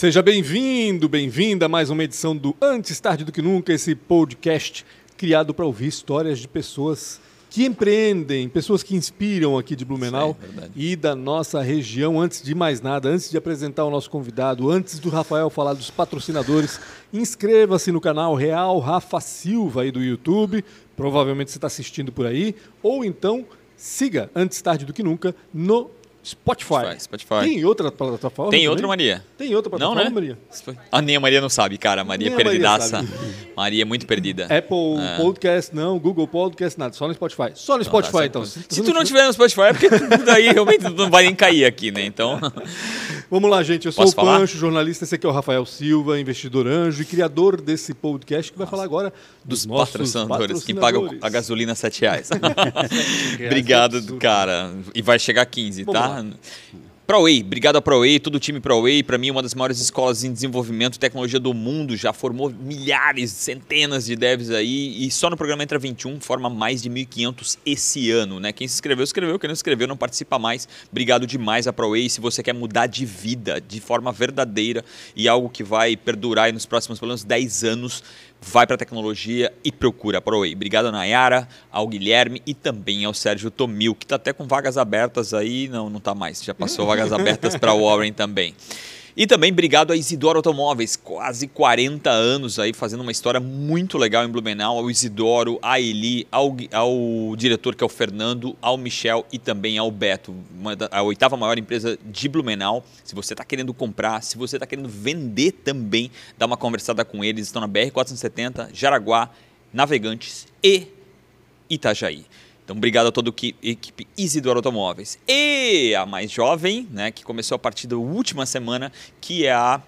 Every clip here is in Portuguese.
Seja bem-vindo, bem-vinda a mais uma edição do Antes Tarde do Que Nunca, esse podcast criado para ouvir histórias de pessoas que empreendem, pessoas que inspiram aqui de Blumenau Sim, e da nossa região. Antes de mais nada, antes de apresentar o nosso convidado, antes do Rafael falar dos patrocinadores, inscreva-se no canal Real Rafa Silva aí do YouTube. Provavelmente você está assistindo por aí. Ou então siga Antes Tarde do Que Nunca no Spotify. Spotify, Spotify. Tem outra plataforma? Tem também? outra Maria. Tem outra Não, plataforma, né? Maria? Ah, nem a Maria não sabe, cara. Maria Nem Maria perdidaça. sabe. Maria é muito perdida. Apple É. Podcast, não. Google Podcast, nada. Só no Spotify. Só no Spotify, Tá, então. certo. Se tu não tiver no Spotify, é porque daí realmente tu não vai nem cair aqui, né? Então, Vamos lá, gente. Eu sou Posso o falar? Pancho, jornalista. Esse aqui é o Rafael Silva, investidor anjo e criador desse podcast que vai falar agora dos nossos patrocinadores, que pagam a gasolina 7 reais. obrigado, cara. E vai chegar a 15, Vamos tá? Lá. ProWay, obrigado a ProWay, todo o time ProWay, para mim uma das maiores escolas em desenvolvimento e tecnologia do mundo, já formou milhares, centenas de devs aí e só no programa Entra 21 forma mais de 1.500 esse ano, né? Quem se inscreveu, escreveu, quem não se inscreveu não participa mais. Obrigado demais a ProWay, se você quer mudar de vida de forma verdadeira e algo que vai perdurar nos próximos pelo menos 10 anos, vai para a tecnologia e procura a ProWay. Obrigado a Nayara, ao Guilherme e também ao Sérgio Tomil, que está até com vagas abertas aí. Não, não está mais. Já passou vagas abertas para o Warren também. E também obrigado a Isidoro Automóveis, quase 40 anos aí fazendo uma história muito legal em Blumenau, ao Isidoro, a Eli, ao, ao diretor que é o Fernando, ao Michel e também ao Beto, da- a oitava maior empresa de Blumenau. Se você está querendo comprar, se você está querendo vender também, dá uma conversada com eles, estão na BR 470, Jaraguá, Navegantes e Itajaí. Então, obrigado a toda a equi- equipe Isidoro Automóveis. E a mais jovem, né, que começou a partir da última semana, que é a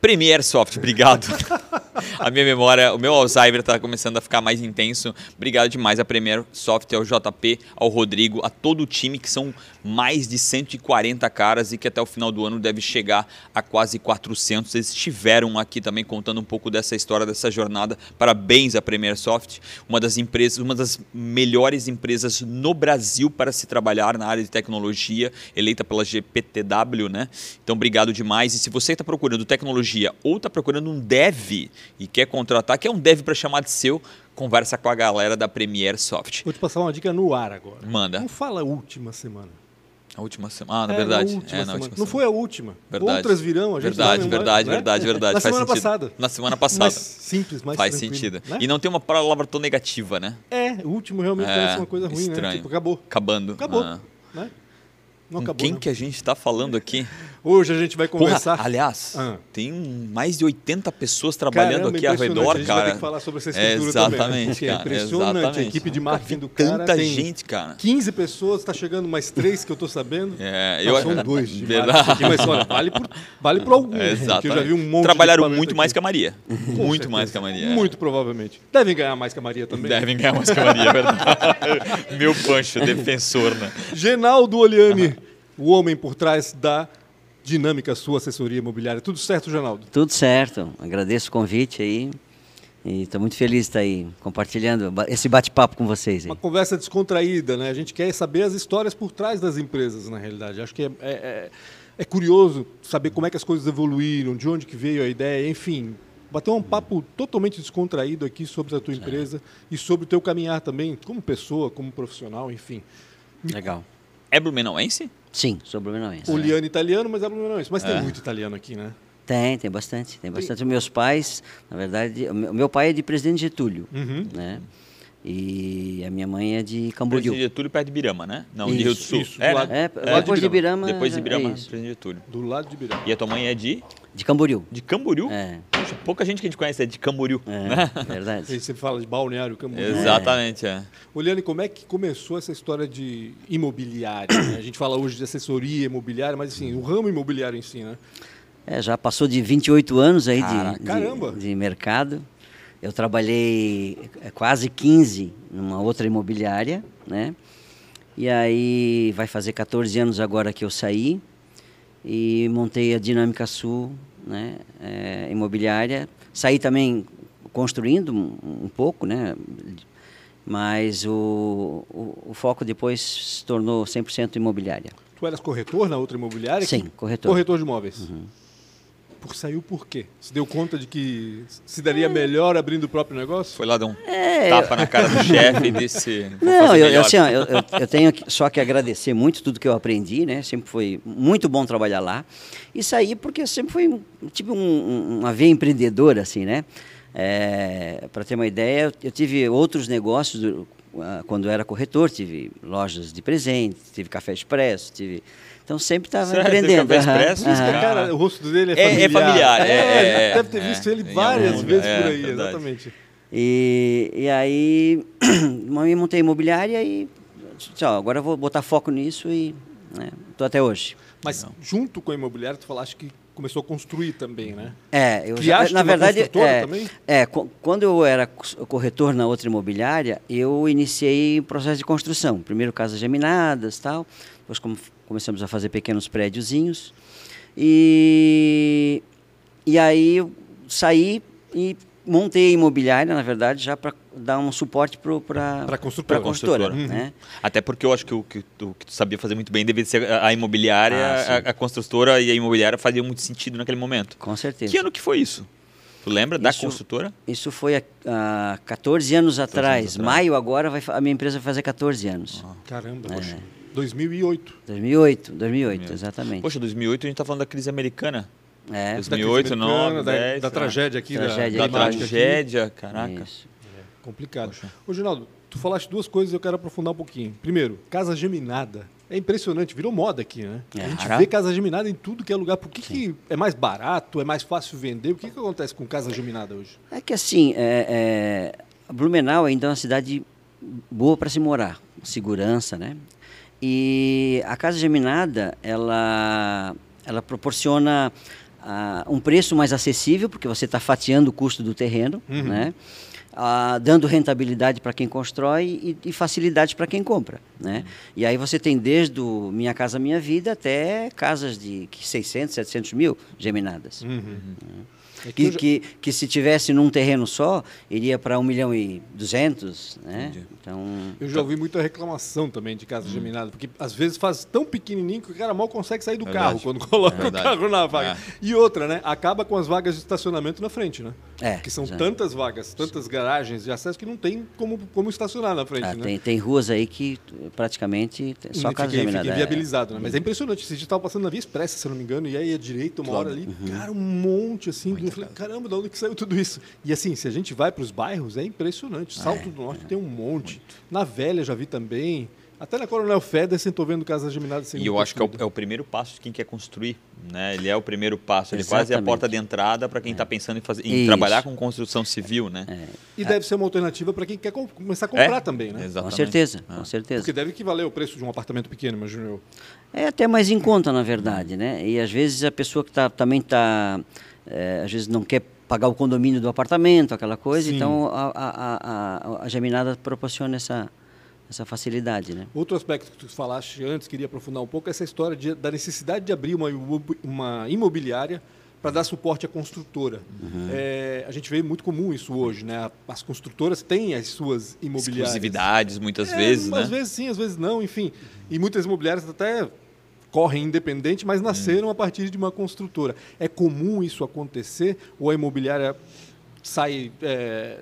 Premiere Soft. Obrigado. a minha memória, o meu Alzheimer está começando a ficar mais intenso. Obrigado demais a Premiere Soft, ao JP, ao Rodrigo, a todo o time, que são mais de 140 caras e que até o final do ano deve chegar a quase 400. Eles estiveram aqui também contando um pouco dessa história, dessa jornada. Parabéns à Premiere Soft, uma das empresas, uma das melhores empresas no Brasil para se trabalhar na área de tecnologia, eleita pela GPTW, né? Então, obrigado demais. E se você está procurando tecnologia ou está procurando um dev e quer contratar, quer um dev para chamar de seu, conversa com a galera da Premiere Soft. Vou te passar uma dica no ar agora. Manda. Não fala última semana. A última semana. Ah, na É, verdade. Na última é, na última não foi a última. Verdade. Outras virão, a gente Verdade, vai, verdade, né? verdade, verdade. Na Faz semana sentido. passada. Na semana passada. Mais simples, mais Faz sentido. né? E não tem uma palavra tão negativa, né? É, o último realmente É, parece uma coisa ruim, né? estranho. Tipo, acabou. Acabando. Acabou. Ah. Né? Não Com acabou. quem né? que a gente está falando aqui? Hoje a gente vai Porra, conversar. aliás, Ah. tem mais de 80 pessoas trabalhando Caramba, aqui ao redor, A gente vai cara. ter que falar sobre essa É, estrutura também. né? exatamente, é cara, impressionante. exatamente. A equipe de marketing do cara tanta gente, cara. 15 pessoas, tá chegando mais três que eu tô sabendo. É, Não, eu- são dois de Verdade. aqui, mas olha, vale por, vale por alguns. É, porque eu já exatamente. vi um monte Trabalharam muito equipamento mais aqui. que a Maria. Muito certeza. mais que a Maria. é. Muito provavelmente. Devem ganhar mais que a Maria também. Devem ganhar mais que a Maria, é verdade. Meu pancho, defensor, né? Genaldo Oliani, o homem por trás da Dinâmica Sua Assessoria Imobiliária. Tudo certo, Genaldo? Tudo certo. Agradeço o convite aí. E estou muito feliz de estar aí compartilhando esse bate-papo com vocês aí. Uma conversa descontraída, né? A gente quer saber as histórias por trás das empresas, na realidade. Acho que é, é, é- é curioso saber como é que as coisas evoluíram, de onde que veio a ideia, enfim. Bater um papo totalmente descontraído aqui sobre a tua empresa e sobre o teu caminhar também, como pessoa, como profissional, enfim. Legal. É blumenauense? Sim, sou blumenauense. Oliano italiano, mas é blumenauense. Mas É. tem muito italiano aqui, né? Tem, tem bastante. Tem bastante. Os meus pais, na verdade, o meu o meu pai é de Presidente Getúlio, Uhum. né? E a minha mãe é de Camboriú. Presidente Getúlio perto de Birama, né? Não, de Isso, Rio do Sul. isso, do é, lado- né? É, do lado depois de de Birama. Depois de Birama, é. Presidente Getúlio. Do lado de Birama. E a tua mãe é de? De Camboriú. De Camboriú? É, Poxa, pouca gente que a gente conhece é de Camboriú. é né? verdade. Aí você fala de Balneário Camboriú. Exatamente, é. Oliane, como é que começou essa história de imobiliária? né? A gente fala hoje de assessoria imobiliária, mas assim, o ramo imobiliário em si, né? É, já passou de 28 anos aí Caraca. de, de, Caramba! de mercado. Eu trabalhei é, quase 15 numa outra imobiliária, né? E aí vai fazer 14 anos agora que eu saí e montei a Dinâmica Sul, né? é, imobiliária. Saí também construindo um, um pouco, né? Mas o, o, o foco depois se tornou 100% imobiliária. Tu eras corretor na outra imobiliária? Sim, corretor. Corretor de imóveis. Por saiu por quê? Se deu conta de que se daria melhor abrindo o próprio negócio? Foi lá dar um É, tapa na cara do chefe e desse. vou Não, eu, assim, ó, eu, eu- tenho só que agradecer muito tudo que eu aprendi, né? Sempre foi muito bom trabalhar lá. E sair porque eu sempre fui um- tipo um- um- uma veia empreendedora, assim, né? Para ter uma ideia, eu, tive outros negócios quando eu era corretor, tive lojas de presentes, tive café expresso, tive... Então sempre estava Sério? Teve empreendendo. café aham, expresso? Por isso que aham. a cara, o rosto dele é É- é familiar. familiar, é, é, deve ter é, visto é, ele várias algum vezes por é, aí, exatamente. E, e aí, eu montei a imobiliária e disse, ó, agora eu vou botar foco nisso e estou até hoje. Mas junto com a imobiliária, tu falaste que começou a construir também, né? É, eu Criaste na uma verdade, é, também? é, qu- quando eu era corretor na outra imobiliária, eu iniciei o processo de construção. Primeiro casas geminadas, tal. Depois come- começamos a fazer pequenos prédiozinhos. E e aí eu saí e montei a imobiliária, na verdade, já para dar um suporte para Pra construtora. Pra construtora, Construtora. né? Até porque eu acho que o que tu, que tu sabia fazer muito bem devia ser a, a imobiliária, Ah, a, a construtora e a imobiliária faziam muito sentido naquele momento. Com certeza. Que ano que foi isso? Tu lembra da Isso- construtora? Isso foi há, há 14 anos atrás. atrás. Maio agora vai, a minha empresa vai fazer 14 anos. Caramba, É. poxa. 2008. 2008, 2008, exatamente. Poxa, 2008 a gente tá falando da crise americana. é, 2008, Da crise 9, americana, da, 10, da né? tragédia aqui, da- Tragédia da, Da tragédia, caraca. isso. Complicado. Ô, Ginaldo, tu falaste duas coisas e eu quero aprofundar um pouquinho. Primeiro, casa geminada. É impressionante, virou moda aqui, né? É. A gente Cara. vê casa geminada em tudo que é lugar. Por que, que é mais barato, é mais fácil vender? O que, que acontece com casa geminada hoje? É que assim, é, é, Blumenau ainda é uma cidade boa para se morar, segurança, né? E a casa geminada, ela, ela proporciona ah, um preço mais acessível, porque você está fatiando o custo do terreno, né? Ah, dando rentabilidade para quem constrói e, e facilidade para quem compra, né? E aí você tem desde o Minha Casa Minha Vida até casas de 600, 700 mil geminadas. É que Que, que, que se tivesse num terreno só, iria para 1 milhão e 200, né? Entendi. Então, Eu já ouvi muita reclamação também de Hum. casa geminada, porque às vezes faz tão pequenininho que o cara mal consegue sair do Verdade. carro quando coloca É o carro na vaga. É. E outra, né? Acaba com as vagas de estacionamento na frente, né? É, Que são já. tantas vagas, tantas garagens de acesso que não tem como, como estacionar na frente, ah, né? tem, tem ruas aí que praticamente tem só fica, casa fica geminada. é. inviabilizado, né? Mas é impressionante. Esse dia estava passando na Via Expressa, se eu não me engano, e aí à direita, uma hora ali, Uhum. cara, um monte assim. Eu falei, caramba, de onde que saiu tudo isso? E assim, se a gente vai para os bairros, é impressionante. Salto do Norte tem um monte. Na Velha já vi também. Até na Coronel Federsen estou vendo casas geminadas E eu acho que é o, é o primeiro passo de quem quer construir. Né? Ele é o primeiro passo, ele quase é a Exatamente. porta de entrada para quem está pensando em, fazer, em trabalhar com construção civil. Né? E deve ser uma alternativa para quem quer com- começar a comprar É, também, né? Com Exatamente. certeza, Ah. com certeza. Porque deve equivaler ao preço de um apartamento pequeno, imagino eu. É até mais em conta, na verdade, né? E às vezes a pessoa que tá, também está, às vezes não quer pagar o condomínio do apartamento, aquela coisa, Sim. então a, a, a, a, a geminada proporciona essa, essa facilidade, né? Outro aspecto que tu falaste antes, queria aprofundar um pouco, é essa história de- da necessidade de abrir uma, uma imobiliária para dar suporte à construtora. Uhum. É, a gente vê muito comum isso hoje, né? As construtoras têm as suas imobiliárias. Exclusividades, muitas É, vezes, né? Às vezes sim, às vezes não, enfim. E muitas imobiliárias até correm independente, mas nasceram a partir de uma construtora. É comum isso acontecer? Ou a imobiliária sai é,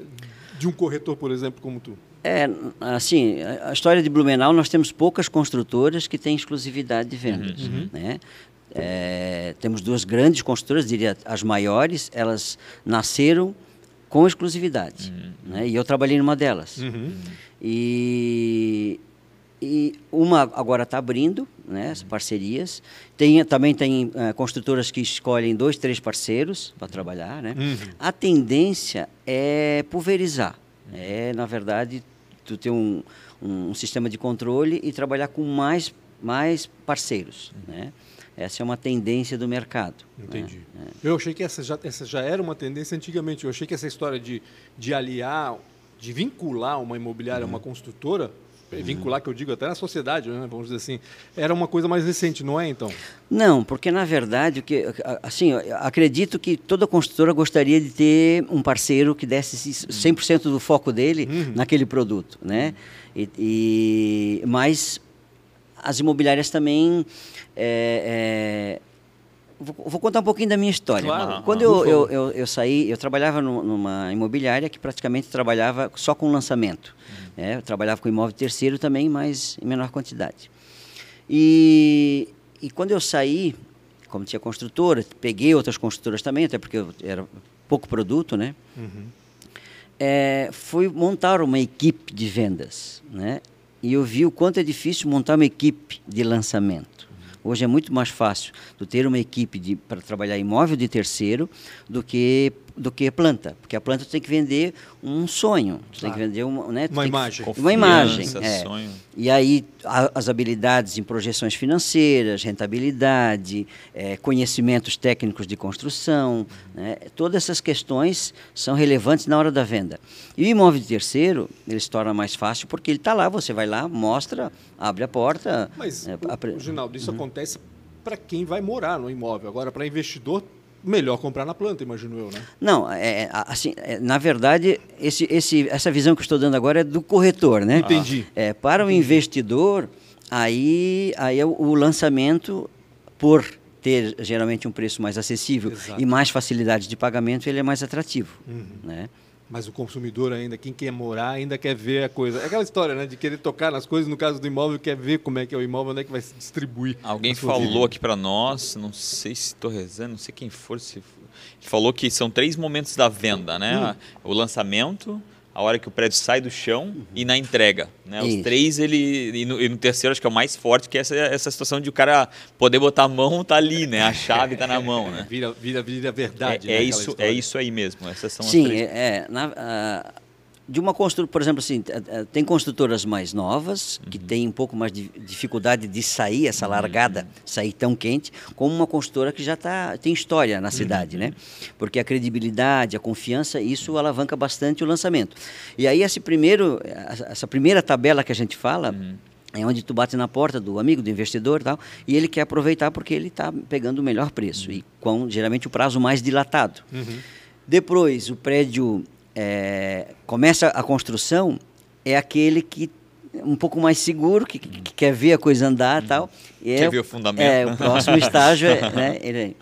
de um corretor, por exemplo, como tu? É, assim, a história de Blumenau, nós temos poucas construtoras que têm exclusividade de vendas, né? É, temos duas grandes construtoras, diria as maiores, elas nasceram com exclusividade, né? E eu trabalhei numa delas. E, e uma agora está abrindo, né, as parcerias. Tem, também tem eh, construtoras que escolhem dois, três parceiros para trabalhar. Né? A tendência é pulverizar. É, na verdade, tu ter um, um, sistema de controle e trabalhar com mais, mais parceiros. Né? Essa é uma tendência do mercado. né? Entendi. Eu achei que essa já, essa já era uma tendência antigamente. Eu achei que essa história de, de aliar, de vincular uma imobiliária a uma construtora, vincular que eu digo até na sociedade, né, vamos dizer assim, era uma coisa mais recente, não é então? Não, porque na verdade, que, assim, acredito que toda construtora gostaria de ter um parceiro que desse 100% do foco dele naquele produto, né? E, e- mas as imobiliárias também é, é, vou, contar um pouquinho da minha história. Claro. Quando eu, eu, eu, eu saí, eu trabalhava nu- numa imobiliária que praticamente trabalhava só com lançamento. Né? Eu trabalhava com imóvel terceiro também, mas em menor quantidade. E, e quando eu saí, como tinha construtora, peguei outras construtoras também, até porque era pouco produto, né? é, fui montar uma equipe de vendas, né? E eu vi o quanto é difícil montar uma equipe de lançamento. Hoje é muito mais fácil tu ter uma equipe para trabalhar imóvel de terceiro do que do que planta, porque a planta tem que vender um sonho, tu tem que Claro. vender uma, né, Uma tem que- imagem. uma imagem, é. sonho. E aí a- as habilidades em projeções financeiras, rentabilidade, eh, conhecimentos técnicos de construção, né, todas essas questões são relevantes na hora da venda. E o imóvel de terceiro ele se torna mais fácil porque ele está lá, você vai lá, mostra, abre a porta. Mas, o- apre- o, Ginaldo, isso acontece para quem vai morar no imóvel. Agora, para investidor, melhor comprar na planta, imagino eu, né? Não, é, assim, é, na verdade, esse, esse, essa visão que estou dando agora é do corretor, né? Entendi. É, para o investidor, aí, aí é o, o lançamento, por ter geralmente um preço mais acessível Exato. e mais facilidade de pagamento, ele é mais atrativo. Né? Mas o consumidor ainda, quem quer morar, ainda quer ver a coisa. É aquela história, né? De querer tocar nas coisas, no caso do imóvel, quer ver como é que é o imóvel, onde é que vai se distribuir. Alguém falou vida. aqui pra nós, não sei se estou rezando, não sei quem for, se falou que são três momentos da venda, né? O lançamento, a hora que o prédio sai do chão e na entrega, né? Os três ele e no, e no terceiro acho que é o mais forte, que é essa essa situação de o cara poder botar a mão tá ali, né? A chave tá na mão, né? Vira, vira, vira verdade. É, né, é isso, é isso aí mesmo. Essas são Sim, as três. é, é, na- ah, de uma construtora, por exemplo, assim, eh, eh, tem construtoras mais novas que têm um pouco mais de dificuldade de sair essa largada, sair tão quente, como uma construtora que já tá, tem história na cidade, né? Porque a credibilidade, a confiança, isso alavanca bastante o lançamento. E aí esse primeiro, essa essa primeira tabela que a gente fala, é onde tu bate na porta do amigo, do investidor e tal, e ele quer aproveitar porque ele está pegando o melhor preço. E com geralmente o prazo mais dilatado. Depois, o prédio é, começa a construção, é aquele que é um pouco mais seguro, que, que- que quer ver a coisa andar e tal. E Quer é, ver o fundamento. É, o próximo estágio é, né, ele-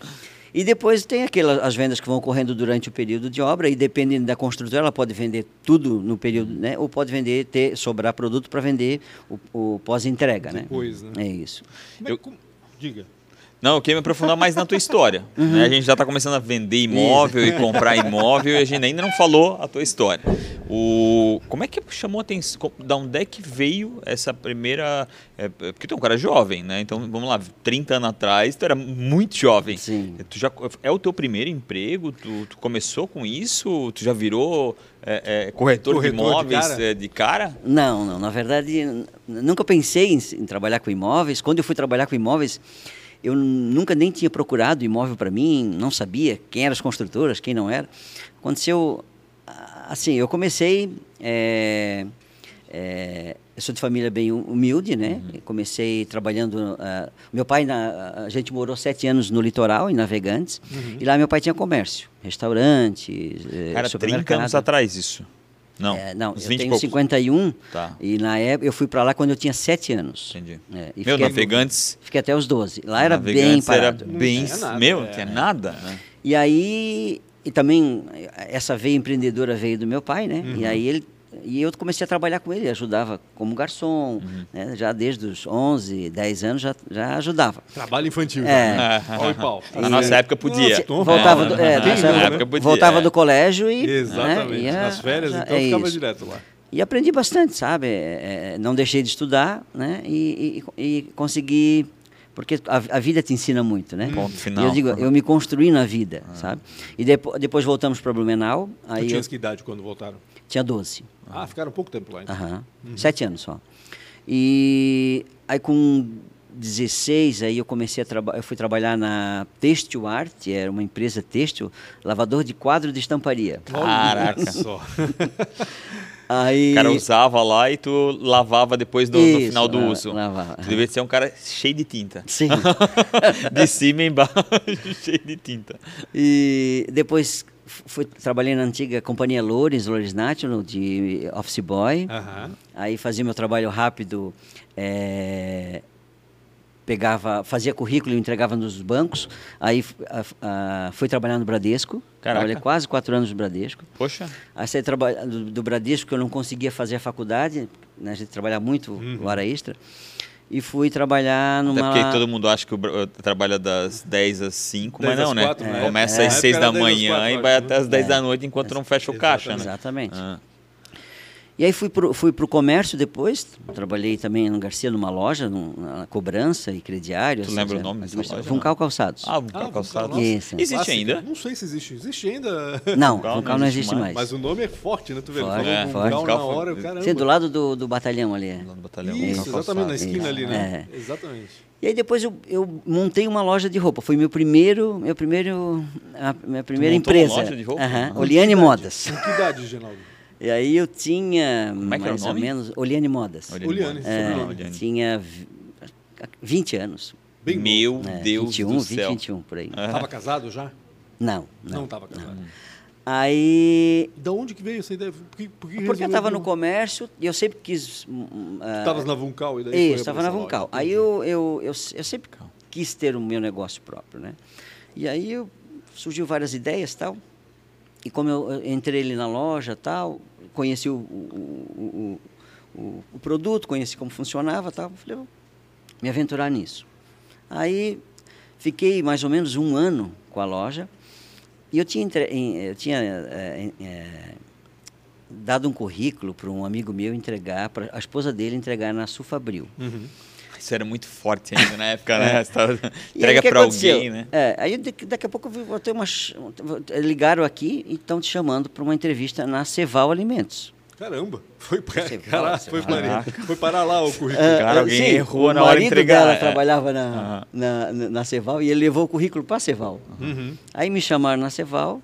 E depois tem aquelas as vendas que vão ocorrendo durante o período de obra e dependendo da construtora, ela pode vender tudo no período, né? Ou pode vender, ter, sobrar produto para vender o, o pós-entrega, né? Depois, né? É isso. É Eu- como- Diga. Não, eu queria me aprofundar mais na tua história. né? A gente já está começando a vender imóvel e comprar imóvel e a gente ainda não falou a tua história. O, como é que chamou a atenção? Da onde é que veio essa primeira. é, é, porque tu é um cara jovem, né? Então vamos lá, 30 anos atrás, tu era muito jovem. Sim. Tu já, é o teu primeiro emprego? Tu, tu começou com isso? Tu já virou é, é, corretor, Corretor de de imóveis cara? é, de cara? Não, não. Na verdade, nunca pensei em, em trabalhar com imóveis. Quando eu fui trabalhar com imóveis, eu nunca nem tinha procurado imóvel para mim, não sabia quem eram as construtoras, quem não era. Aconteceu, assim, eu comecei... é, é, eu sou de família bem hu- humilde, né? Uhum. Comecei trabalhando. ah, meu pai, na, a gente morou sete anos no litoral, em Navegantes, e lá meu pai tinha comércio, restaurante, eh, Cara, 30 supermercado. anos atrás isso. Não, É, não, uns eu 20 tenho poucos. 51 Tá. e na época eu fui para lá quando eu tinha 7 anos. Entendi. É, e Meu, fiquei, navegantes. fiquei até os 12. Lá era bem parado. Era bem, tinha nada, meu, é. não tinha nada. Né? E aí, e também essa veia empreendedora veio do meu pai, né? Uhum. E aí ele e eu comecei a trabalhar com ele, ajudava como garçom, Uhum. né? já desde os 11, 10 anos já, já ajudava. Trabalho infantil. É. né? Pau e pau. Na nossa época podia. Nossa, Tom, voltava do, é, não, né? época, podia, voltava é. do colégio e Exatamente. né, ia- Nas férias, já- então, é ficava isso. direto lá. E aprendi bastante, sabe? É, é, não deixei de estudar, né? E, e, e consegui. Porque a, a vida te ensina muito, né? Ponto E final. eu digo, eu me construí na vida, sabe? E depo, depois voltamos para Blumenau, Tu aí eu tinhas que idade quando voltaram? Tinha 12. Ah, ficaram pouco tempo lá. Então. Aham. Sete anos só. E aí com 16, aí eu comecei a trabalhar, eu fui trabalhar na Têxtil Art, era uma empresa têxtil, lavador de quadro de estamparia. Caraca. Só. Aí O cara usava lá e tu lavava depois do, no Isso, final do uso. lavava, Tu devia ser um cara cheio de tinta. Sim. De cima e embaixo, cheio de tinta. E depois fui, trabalhei na antiga companhia Loures, Loures National, de office boy. Aham. Aí fazia meu trabalho rápido. é, pegava, fazia currículo e entregava nos bancos. Aí a- a- fui trabalhar no Bradesco. Caraca. Trabalhei quase quatro anos no Bradesco. Poxa. Aí saí do, do Bradesco, que eu não conseguia fazer a faculdade, né? a gente trabalhava muito hora extra. E fui trabalhar Até numa... porque todo mundo acha que Bra- trabalha das 10 às 5, mas 10 não, às né? 4, né? Começa É. às Na 6 época da era 10 às manhã 4, e vai né? até às 10 É. da noite enquanto não fecha o caixa, né? Exatamente. Ah. E aí fui pro, fui pro comércio depois, trabalhei também no Garcia numa loja, num- na cobrança e crediário. Tu assim, lembra o nome dessa loja, Funcal? Calçados. Ah, o Ah, calçado. Nossa. Isso. Existe Clássica. ainda? Não sei se existe. Existe ainda. não, Funcal Funcal, não não existe existe mais. Mas o nome é forte, né? Tu vê? Forte, falou é, com forte. Funcal na hora, caramba. Sim, do lado do, do batalhão ali. é. Lá no batalhão. Isso, Funcal exatamente, na esquina ali, né? É. Exatamente. E aí depois eu, eu montei uma loja de roupa. Foi meu primeiro, meu primeiro, a minha primeira uma empresa. loja de roupa? Ah. Oliane Modas. Com que idade, Genaldo? E aí eu tinha Como é que era o mais ou nome? menos Oliane Modas. Oliane. É. Oliane. tinha vi- 20 anos. Bem Meu É, Deus 21, do 20, céu. 21 por aí. Ah. Tava casado já? Não, não. Não tava casado. Aí Da onde que veio essa ideia? Por que, por que porque eu estava no comércio e eu sempre quis hum, hum, ah, Estavas na Vuncal e daí Isso, estava na. Vuncal. Aí eu, eu, eu, eu sempre quis ter o meu negócio próprio, né? E aí eu, surgiu várias ideias tal. E como eu entrei ali na loja tal, conheci o, o, o, o, produto, conheci como funcionava tal, falei, vou me aventurar nisso. Aí fiquei mais ou menos um ano com a loja e eu tinha, eu tinha eh, eh, dado um currículo para um amigo meu entregar, para a esposa dele entregar na Sufabril. Uhum. Isso era muito forte ainda na época, né? Você tava- É. E aí, Entrega o aconteceu? alguém, né? É, aí daqui, a pouco eu vou ter uma, ch- ligaram aqui e estão te chamando para uma entrevista na Ceval Alimentos. Caramba, foi, pra, Você caralho, fala, foi, você parar, foi parar lá o currículo. É, cara, é, alguém sim, errou o na hora de marido entregar, dela é. trabalhava na, Aham. na, na, na Ceval e ele levou o currículo para a Ceval. Uhum. Aí me chamaram na Ceval.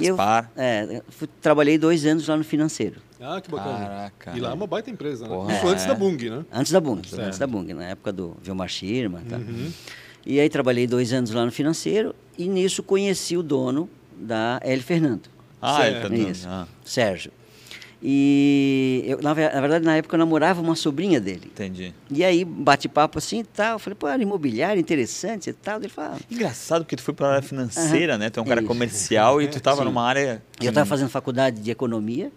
e eu, Gaspar. é, fui- trabalhei dois anos lá no financeiro. Ah, que bacana. Caraca, e lá é é. uma baita empresa, né? Porra, Isso antes é. da Bung, né? Antes da Bung, Certo. antes da Bung, na época do Vilmar Schirma. Tá? Uhum. E aí trabalhei dois anos lá no financeiro e nisso conheci o dono da L. Fernando, Ah, ele tá dando. Isso. Ah, Sérgio. E eu, na, ve- na verdade, na época eu namorava uma sobrinha dele. entendi. E aí, bate-papo assim e tal. Eu falei, pô, era imobiliário, interessante e tal. Ele falou, ah, Engraçado porque tu foi pra área financeira, né? Tu é um cara Isso. comercial e tu tava Sim. numa área. eu estava fazendo faculdade de economia,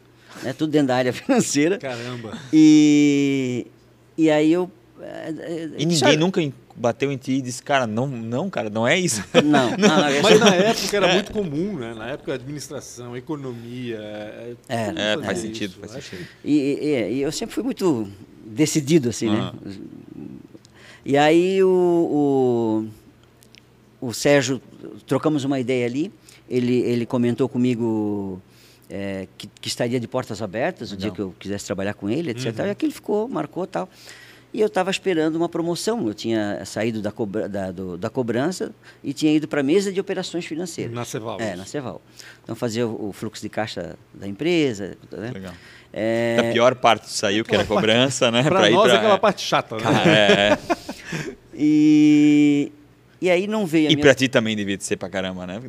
né, tudo dentro da área financeira. Caramba. E, e aí eu. eh, E ninguém "Olha, nunca bateu em ti e disse, cara, não, não, cara, não é isso. Não, não, não, eu- Mas na época era muito comum, né? Na época, administração, economia. é, É, faz isso. sentido, faz Acho sentido. E, e- e eu sempre fui muito decidido, assim, né? Aham. E aí o, o, o Sérgio, trocamos uma ideia ali, ele, ele comentou comigo é, que, que estaria de portas abertas o dia que eu quisesse trabalhar com ele, etc. E aquilo ficou, marcou tal. E eu estava esperando uma promoção, eu tinha saído da, cobra, da, do- da cobrança e tinha ido para a mesa de operações financeiras. Na Ceval. É, na Ceval. Então fazia o, o fluxo de caixa da empresa. Né? Legal. É, A pior parte saiu, que era a cobrança, né? Ir nós pra- é aquela parte chata, né? Cara, é, é. E, e aí não veio a E minha... pra ti também devia de ser pra caramba, né?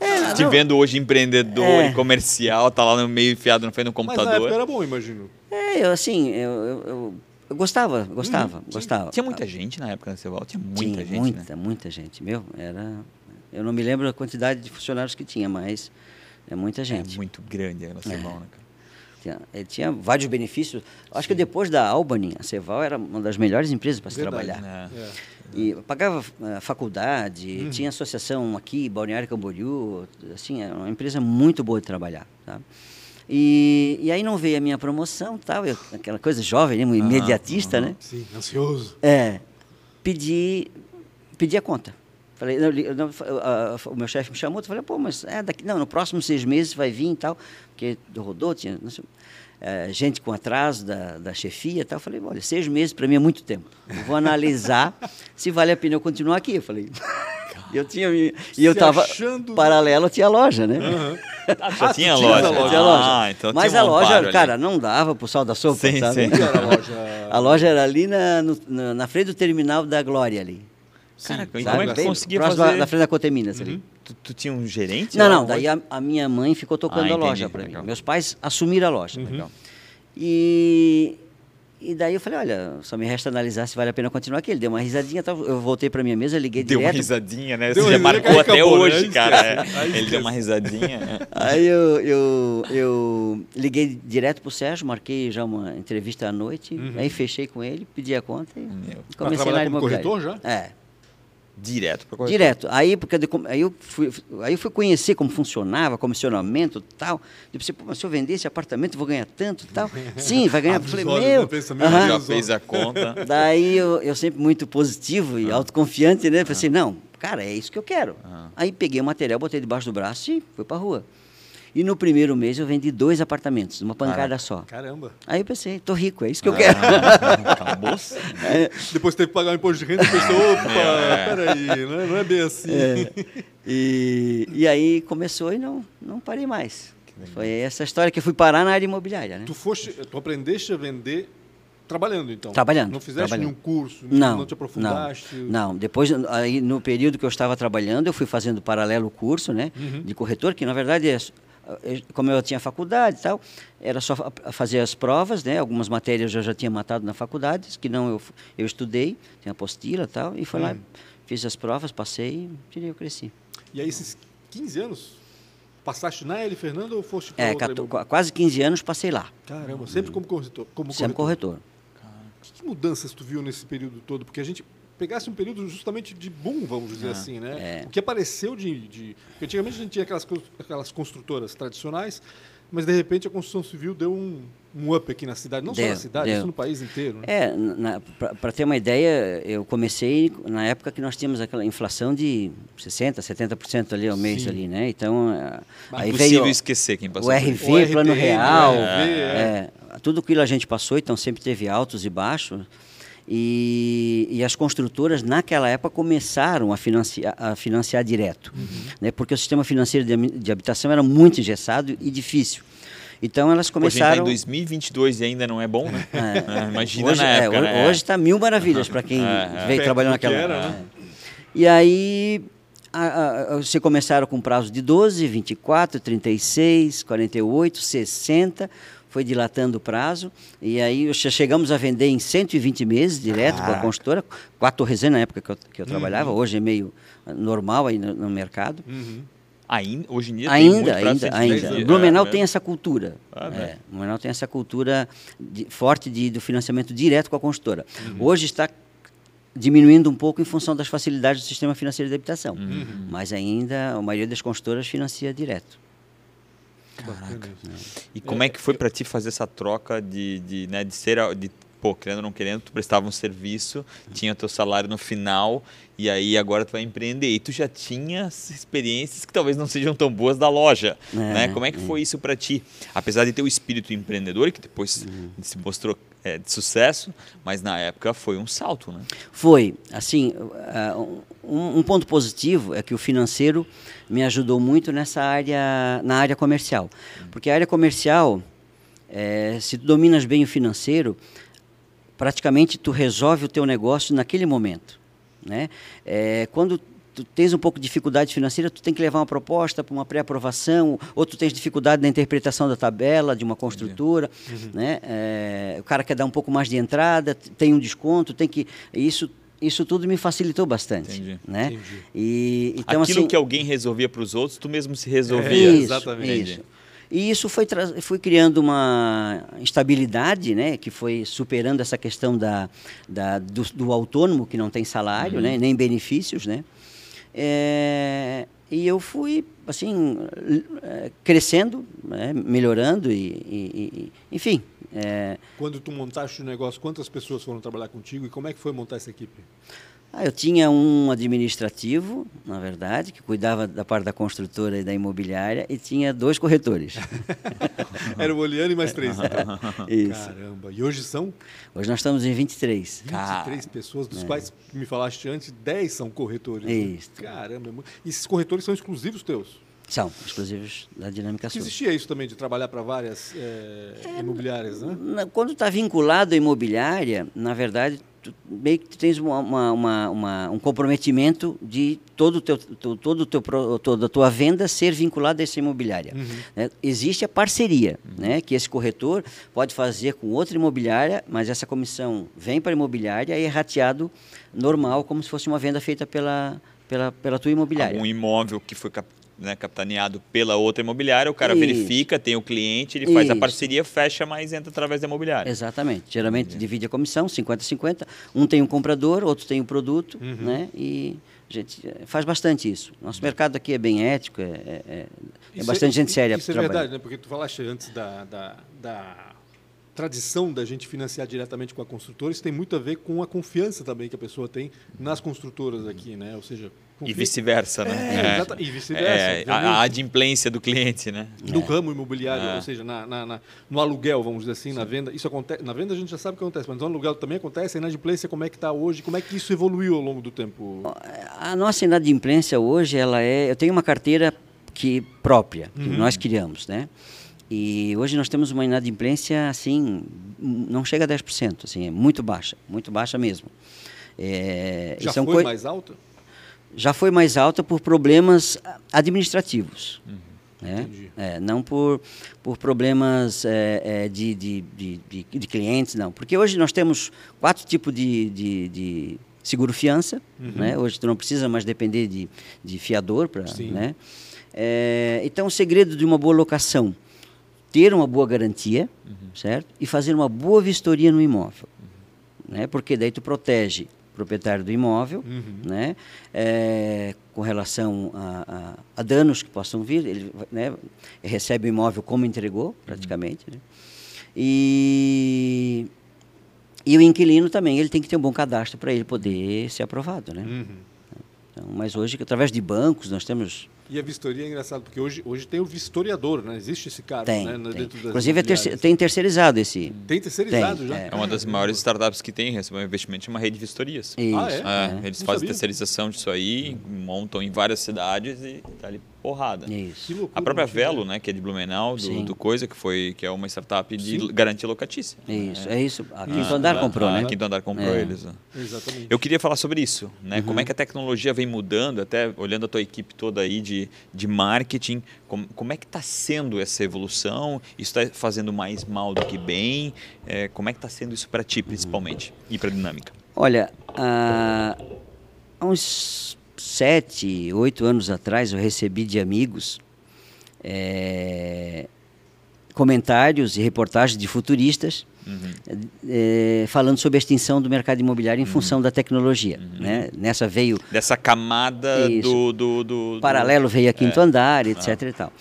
É, Te não. vendo hoje empreendedor É. e comercial, tá lá no meio enfiado no frente do Mas na computador. época era bom, imagino. É, eu, assim, eu, eu, eu, eu gostava, gostava, gostava. Tinha muita gente na época da Ceval? Tinha muita Tinha gente, muita, né? muita gente. Meu, era... Eu não me lembro a quantidade de funcionários que tinha, mas é muita É gente. muito grande a Ceval, né, cara? Tinha, eh, tinha vários benefícios. Acho que depois da Albany, a Ceval era uma das melhores empresas para se trabalhar. É. É. E pagava eh, faculdade, Uhum. tinha associação aqui, Balneário Camboriú, assim, é uma empresa muito boa de trabalhar, tá? E, e aí não veio a minha promoção, tal, eu, aquela coisa jovem, né, um imediatista, né? Sim, ansioso. É, pedi, pedi a conta. Falei, não, não, a- a- o meu chefe me chamou, eu falei, pô, mas é daqui, não, no próximo seis meses vai vir e tal, porque rodou, tinha não sei, é, gente com atraso da, da chefia e tal. Eu falei, olha, seis meses para mim é muito tempo. Eu vou analisar se vale a pena eu continuar aqui. Eu falei, e eu tinha, e eu estava, achando- paralelo, tinha loja, né? Aham. Ah, já tinha tinha loja. a loja. Tinha loja. Ah, então Mas tinha a um loja, ali. cara, não dava pro sal da sopa, Sim, sabe? sim. E era a loja. A loja era ali na, no- na, na frente do terminal da Glória ali. Cara, e Sabe? como é que conseguia próximo fazer? da frente da Coteminas ali. Tu, tu tinha um gerente? Não, lá? não, daí a, a minha mãe ficou tocando Ah, a loja para mim. Meus pais assumiram a loja. Legal. E, e daí eu falei, olha, só me resta analisar se vale a pena continuar aqui. Ele deu uma risadinha, eu voltei para minha mesa, liguei Deu direto. uma risadinha, né? Deu Você já marcou até acabou, né? hoje, cara. esquece. Aí Ele deu uma risadinha. Aí eu, eu, eu liguei direto pro Sérgio, marquei já uma entrevista à noite, aí fechei com ele, pedi a conta e Meu. comecei na imobiliária. corretor já? É, Direto corretor. direto. Aí, porque aí, eu fui, aí eu fui conhecer como funcionava, comissionamento e tal. Eu pensei, pô, mas se eu vender esse apartamento, eu vou ganhar tanto e tal. Sim, vai ganhar. Falei, olhos, meu... meu aham. Já fez a conta. Daí eu, eu sempre muito positivo Ah. e autoconfiante, né? Pensei, não, cara, é isso que eu quero. Ah. Aí peguei o material, botei debaixo do braço e fui pra rua. E no primeiro mês eu vendi dois apartamentos, uma pancada Caraca. só. Caramba. Aí eu pensei, tô rico, é isso que Ah. eu quero. Acabou. Depois teve que pagar o imposto de renda e pensou, opa, É. peraí, não é, não é bem assim. E, e aí começou e não, não parei mais. Foi essa história que eu fui parar na área imobiliária, né? Tu, foste, tu aprendeste a vender trabalhando, então? Trabalhando, Não fizeste trabalhando. nenhum curso? Não, Não te aprofundaste? Não, não. Depois, aí, no período que eu estava trabalhando, eu fui fazendo paralelo curso, né, de corretor, que na verdade, é, é, como eu tinha faculdade e tal, era só fa- fazer as provas, né, algumas matérias eu já tinha matado na faculdade, que não eu, eu estudei, tinha apostila e tal, e fui lá, fiz as provas, passei, tirei, eu cresci. E aí, esses 15 anos, passaste na L. Fernando ou foste para É, cato- quase 15 anos passei lá, Caramba, sempre como corretor. Como sempre corretor. corretor. Que mudanças tu viu nesse período todo? Porque a gente pegasse um período justamente de boom, vamos dizer assim, né? é. O que apareceu de, de... Antigamente a gente tinha aquelas, aquelas construtoras tradicionais, mas de repente a construção civil deu um, um up aqui na cidade. Não só Deu, na cidade, deu. isso no país inteiro. Né? É, para ter uma ideia, eu comecei na época que nós tínhamos aquela inflação de 60%, 70% ali ao mês, Sim. ali, né? Então, eh, aí Impossível veio esquecer quem passou o RV. O Plano RTM, Real, RV, é, tudo aquilo a gente passou, então sempre teve altos e baixos. E, e as construtoras, naquela época, começaram a financiar, a financiar direto, Uhum. né? porque o sistema financeiro de, de habitação era muito engessado e difícil. Então, elas Pô, a gente tá começaram... em 2022 e ainda não é bom, né? É. É, Imagina hoje, na é, época, ho- né? hoje está mil maravilhas para quem É, é. veio trabalhando do que naquela era, é. né? E aí, a, a, você começaram com prazo de 12, 24, 36, 48, 60, foi dilatando o prazo, e aí chegamos a vender em 120 meses, direto com a construtora, com a na época que eu, que eu trabalhava, hoje é meio ah, normal aí no, no mercado. Uhum. Ainda, hoje em dia tem muito Ainda, ainda, de 110 ainda. dias. Blumenau É, tem é. essa cultura. Ah, é, né? Blumenau tem essa cultura de- forte de, do financiamento direto com a construtora. Uhum. Hoje está diminuindo um pouco em função das facilidades do sistema financeiro de habitação. Uhum. Mas ainda a maioria das construtoras financia direto. Bacana isso. E como é que foi pra ti fazer essa troca de, de, né, de ser, a- de, pô, querendo ou não querendo, tu prestava um serviço, tinha teu salário no final, e aí agora tu vai empreender. E tu já tinha as experiências que talvez não sejam tão boas da loja, É, né? Como é que foi isso pra ti? Apesar de ter o espírito empreendedor, que depois Uhum. se mostrou é, de sucesso, mas na época foi um salto, né? Foi, assim, ah, um, um ponto positivo é que o financeiro me ajudou muito nessa área, na área comercial. Porque a área comercial, eh, se tu dominas bem o financeiro, praticamente tu resolve o teu negócio naquele momento, né? Eh, quando tu tens um pouco de dificuldade financeira, tu tem que levar uma proposta para uma pré-aprovação, ou tu tens dificuldade na interpretação da tabela de uma construtora, né? Eh, o cara quer dar um pouco mais de entrada, tem um desconto, tem que isso isso tudo me facilitou bastante, Entendi. né? Entendi. E então Aquilo assim, que alguém resolvia para os outros, tu mesmo se É, resolvia. isso, exatamente. isso. E isso foi, foi criando uma estabilidade, né, que foi superando essa questão da, da- do, do autônomo, que não tem salário, né, nem benefícios. Né? É, e eu fui, assim, crescendo, né, melhorando e, e- e- enfim... é, Quando tu montaste o negócio, quantas pessoas foram trabalhar contigo e como é que foi montar essa equipe? Ah, eu tinha um administrativo, na verdade, que cuidava da parte da construtora e da imobiliária, e tinha dois corretores. Era o Oliane e mais três. então. Isso. Caramba. E hoje são Hoje nós estamos em 23. 23 pessoas, dos quais me falaste antes, 10 são corretores. né? Isso. Caramba. é E esses corretores são exclusivos teus? São exclusivos da Dinâmica Sul. Existia isso também de trabalhar para várias é, imobiliárias, né? Quando está vinculado à imobiliária, na verdade, tu, meio que tu tens uma, uma, uma, um comprometimento de todo o teu, todo o teu, toda a tua venda ser vinculada a essa imobiliária. Uhum. Né? Existe a parceria, uhum. né? que esse corretor pode fazer com outra imobiliária, mas essa comissão vem para a imobiliária e é rateado normal, como se fosse uma venda feita pela, pela, pela tua imobiliária. Um imóvel que foi cap né, capitaneado pela outra imobiliária, o cara Isso. verifica, tem o cliente, ele faz Isso. a parceria, fecha, mas entra através da imobiliária. Exatamente. Geralmente divide a comissão, 50-50. Um tem um comprador, outro tem o um produto, uhum. né? E a gente eh, faz bastante isso. Nosso mercado aqui é bem ético, é, é, é, é bastante é, gente séria. Isso é verdade, né? Porque tu falaste antes da, da, da tradição da gente financiar diretamente com a construtora, isso tem muito a ver com a confiança também que a pessoa tem nas construtoras aqui, né? Ou seja, e vice-versa, né? É, é. E vice-versa. É, a, adimplência do cliente, né? No ramo imobiliário, é. ou seja, na, na, na, no aluguel, vamos dizer assim, Sim. na venda. Isso acontece. Na venda a gente já sabe o que acontece, mas no aluguel também acontece. A inadimplência, como é que está hoje? Como é que isso evoluiu ao longo do tempo? A nossa inadimplência hoje, ela é. Eu tenho uma carteira que própria, que uhum. nós criamos, né? E hoje nós temos uma inadimplência assim, não chega a 10%, assim, é muito baixa, muito baixa mesmo. É, Já foi mais alta? Já foi mais alta por problemas administrativos. Uhum. Né? É, não por, por problemas é, é, de, de, de, de, clientes, não. Porque hoje nós temos quatro tipos de, de, de seguro-fiança. Uhum. Né? Hoje tu não precisa mais depender de, de fiador. Pra, né? É, então, o segredo de uma boa locação, ter uma boa garantia, uhum. certo? E fazer uma boa vistoria no imóvel. Uhum. Né? Porque daí tu protege proprietário do imóvel, uhum. né? É, com relação a, a, a, danos que possam vir, ele né, recebe o imóvel como entregou, praticamente. Uhum. Né? E, e o inquilino também, ele tem que ter um bom cadastro para ele poder ser aprovado, né? Uhum. Então, mas hoje, através de bancos, nós temos e a vistoria é engraçado, porque hoje, hoje tem o vistoriador, né? Existe esse cara, tem, né? Tem. Dentro das Inclusive, é tem terceirizado esse. Tem terceirizado tem, já? É. é. uma das maiores startups que tem, recebeu um investimento em uma rede de vistorias. Isso. Ah, é? é. Eles Não fazem sabia. terceirização disso aí, montam em várias cidades e tá ali porrada. Isso. Loucura, a própria Velo, né, que é de Blumenau, do, do, Coisa, que foi que é uma startup de Sim. garantia locatícia. Isso, é, é isso. A Quinto Andar ah, comprou, né? A Quinto Andar comprou é. eles. Né? Exatamente. Eu queria falar sobre isso, né? Uhum. Como é que a tecnologia vem mudando, até olhando a tua equipe toda aí de, de marketing, como, como é que está sendo essa evolução? Isso está fazendo mais mal do que bem? É, como é que está sendo isso para ti, principalmente, e para a Dinâmica? Olha, há uns sete, oito anos atrás, eu recebi de amigos é, comentários e reportagens de futuristas uhum. é, falando sobre a extinção do mercado imobiliário em uhum. função da tecnologia. Uhum. Né? Nessa veio... Dessa camada do, do, do, Paralelo veio a quinto é. andar, etc. Ah. E tal.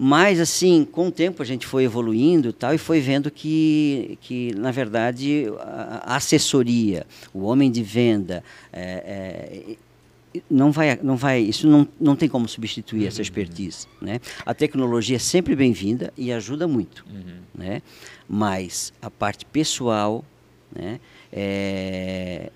Mas, assim, com o tempo a gente foi evoluindo tal, e foi vendo que, que na verdade, a assessoria, o homem de venda, é, é, não vai, não vai, isso não, não tem como substituir uhum. essa expertise, né? A tecnologia é sempre bem-vinda e ajuda muito, uhum. né? Mas a parte pessoal, né? É,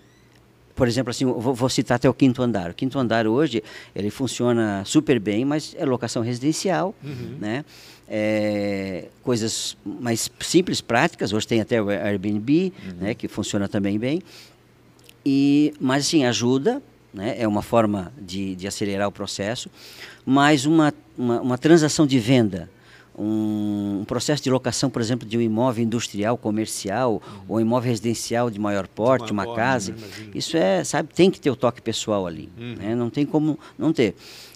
por exemplo, assim, vou, vou, citar até o quinto andar. O quinto andar hoje ele funciona super bem, mas é locação residencial, uhum. né? É, coisas mais simples, práticas. Hoje tem até o Airbnb, uhum. né? Que funciona também bem. E, mas assim ajuda né? é uma forma de, de acelerar o processo, mas uma, uma, uma transação de venda, um, um, processo de locação, por exemplo, de um imóvel industrial, comercial, uhum. ou um imóvel residencial de maior porte, de uma casa, né? isso é, sabe, tem que ter o toque pessoal ali, uhum. né? não tem como não ter.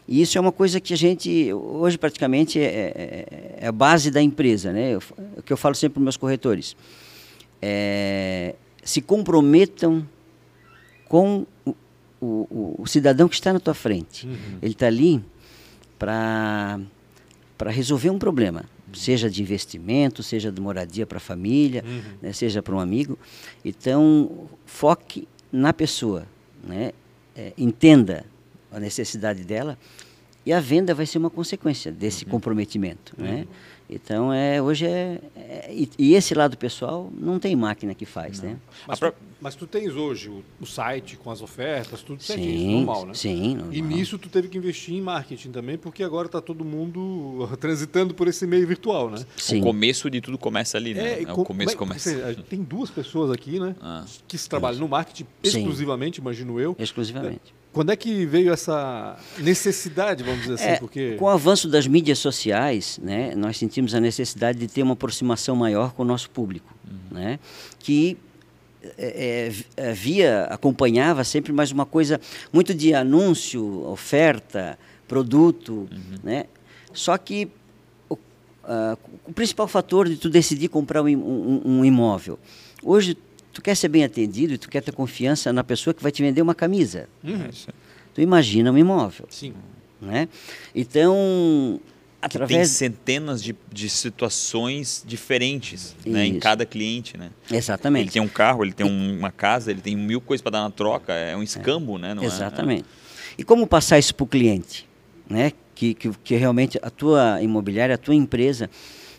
E isso é uma coisa que a gente, hoje praticamente, é, é, é a base da empresa, né? o que eu falo sempre para os meus corretores. É, se comprometam com o, o, o, cidadão que está na tua frente. Uhum. Ele está ali para resolver um problema, uhum. seja de investimento, seja de moradia para a família, uhum. né, seja para um amigo. Então, foque na pessoa, né? É, entenda a necessidade dela E a venda vai ser uma consequência desse uhum. comprometimento. Né? Uhum. Né? Então, é, hoje é. é e, e, esse lado pessoal não tem máquina que faz, né? Mas, tu, mas tu tens hoje o, o, site com as ofertas, tudo sim, normal, né? Sim, normal. E nisso tu teve que investir em marketing também, porque agora está todo mundo transitando por esse meio virtual, né? Sim. O começo de tudo começa ali, né? É, é o começo é, começa. Seja, tem duas pessoas aqui, né? Ah. Que se trabalham no marketing exclusivamente, sim. imagino eu. Exclusivamente. Quando é que veio essa necessidade, vamos dizer assim? É, porque... Com o avanço das mídias sociais, né, nós sentimos a necessidade de ter uma aproximação maior com o nosso público, uhum. né, que é, é, é, via, acompanhava sempre mais uma coisa muito de anúncio, oferta, produto, uhum. né? Só que o, uh, o, principal fator de tu decidir comprar um, um, um imóvel, hoje tu quer ser bem atendido e tu quer ter confiança na pessoa que vai te vender uma camisa. Uhum. Tu imagina um imóvel. Sim. Né? Então, através... tem centenas de, de situações diferentes né, em cada cliente. Né? Exatamente. Ele tem um carro, ele tem uma casa, ele tem mil coisas para dar na troca, é um escambo, é. né? Não é? Exatamente. É? E como passar isso para o cliente? Né? Que, que, que realmente a tua imobiliária, a tua empresa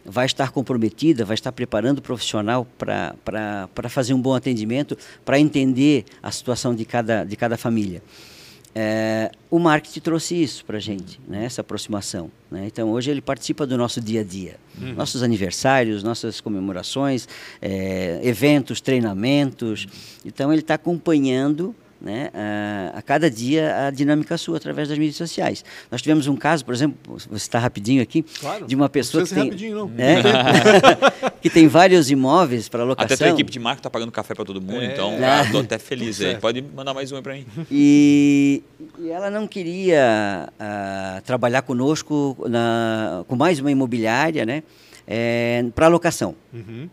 vai estar comprometida, vai estar preparando o profissional para fazer um bom atendimento, para entender a situação de cada, de cada família. É, o marketing trouxe isso para a gente, né, essa aproximação. Né? Então, hoje ele participa do nosso dia a dia. Uhum. Nossos aniversários, nossas comemorações, é, eventos, treinamentos. Então, ele está acompanhando né, a, a, cada dia a dinâmica sua através das mídias sociais. Nós tivemos um caso, por exemplo, você está rapidinho aqui, claro, de uma pessoa que tem, é, que tem vários imóveis para locação. Até a equipe de marketing está pagando café para todo mundo, é. então estou até feliz. Aí. Pode mandar mais um para mim. E, e, ela não queria uh, trabalhar conosco na, com mais uma imobiliária, né, é, para locação. Uhum.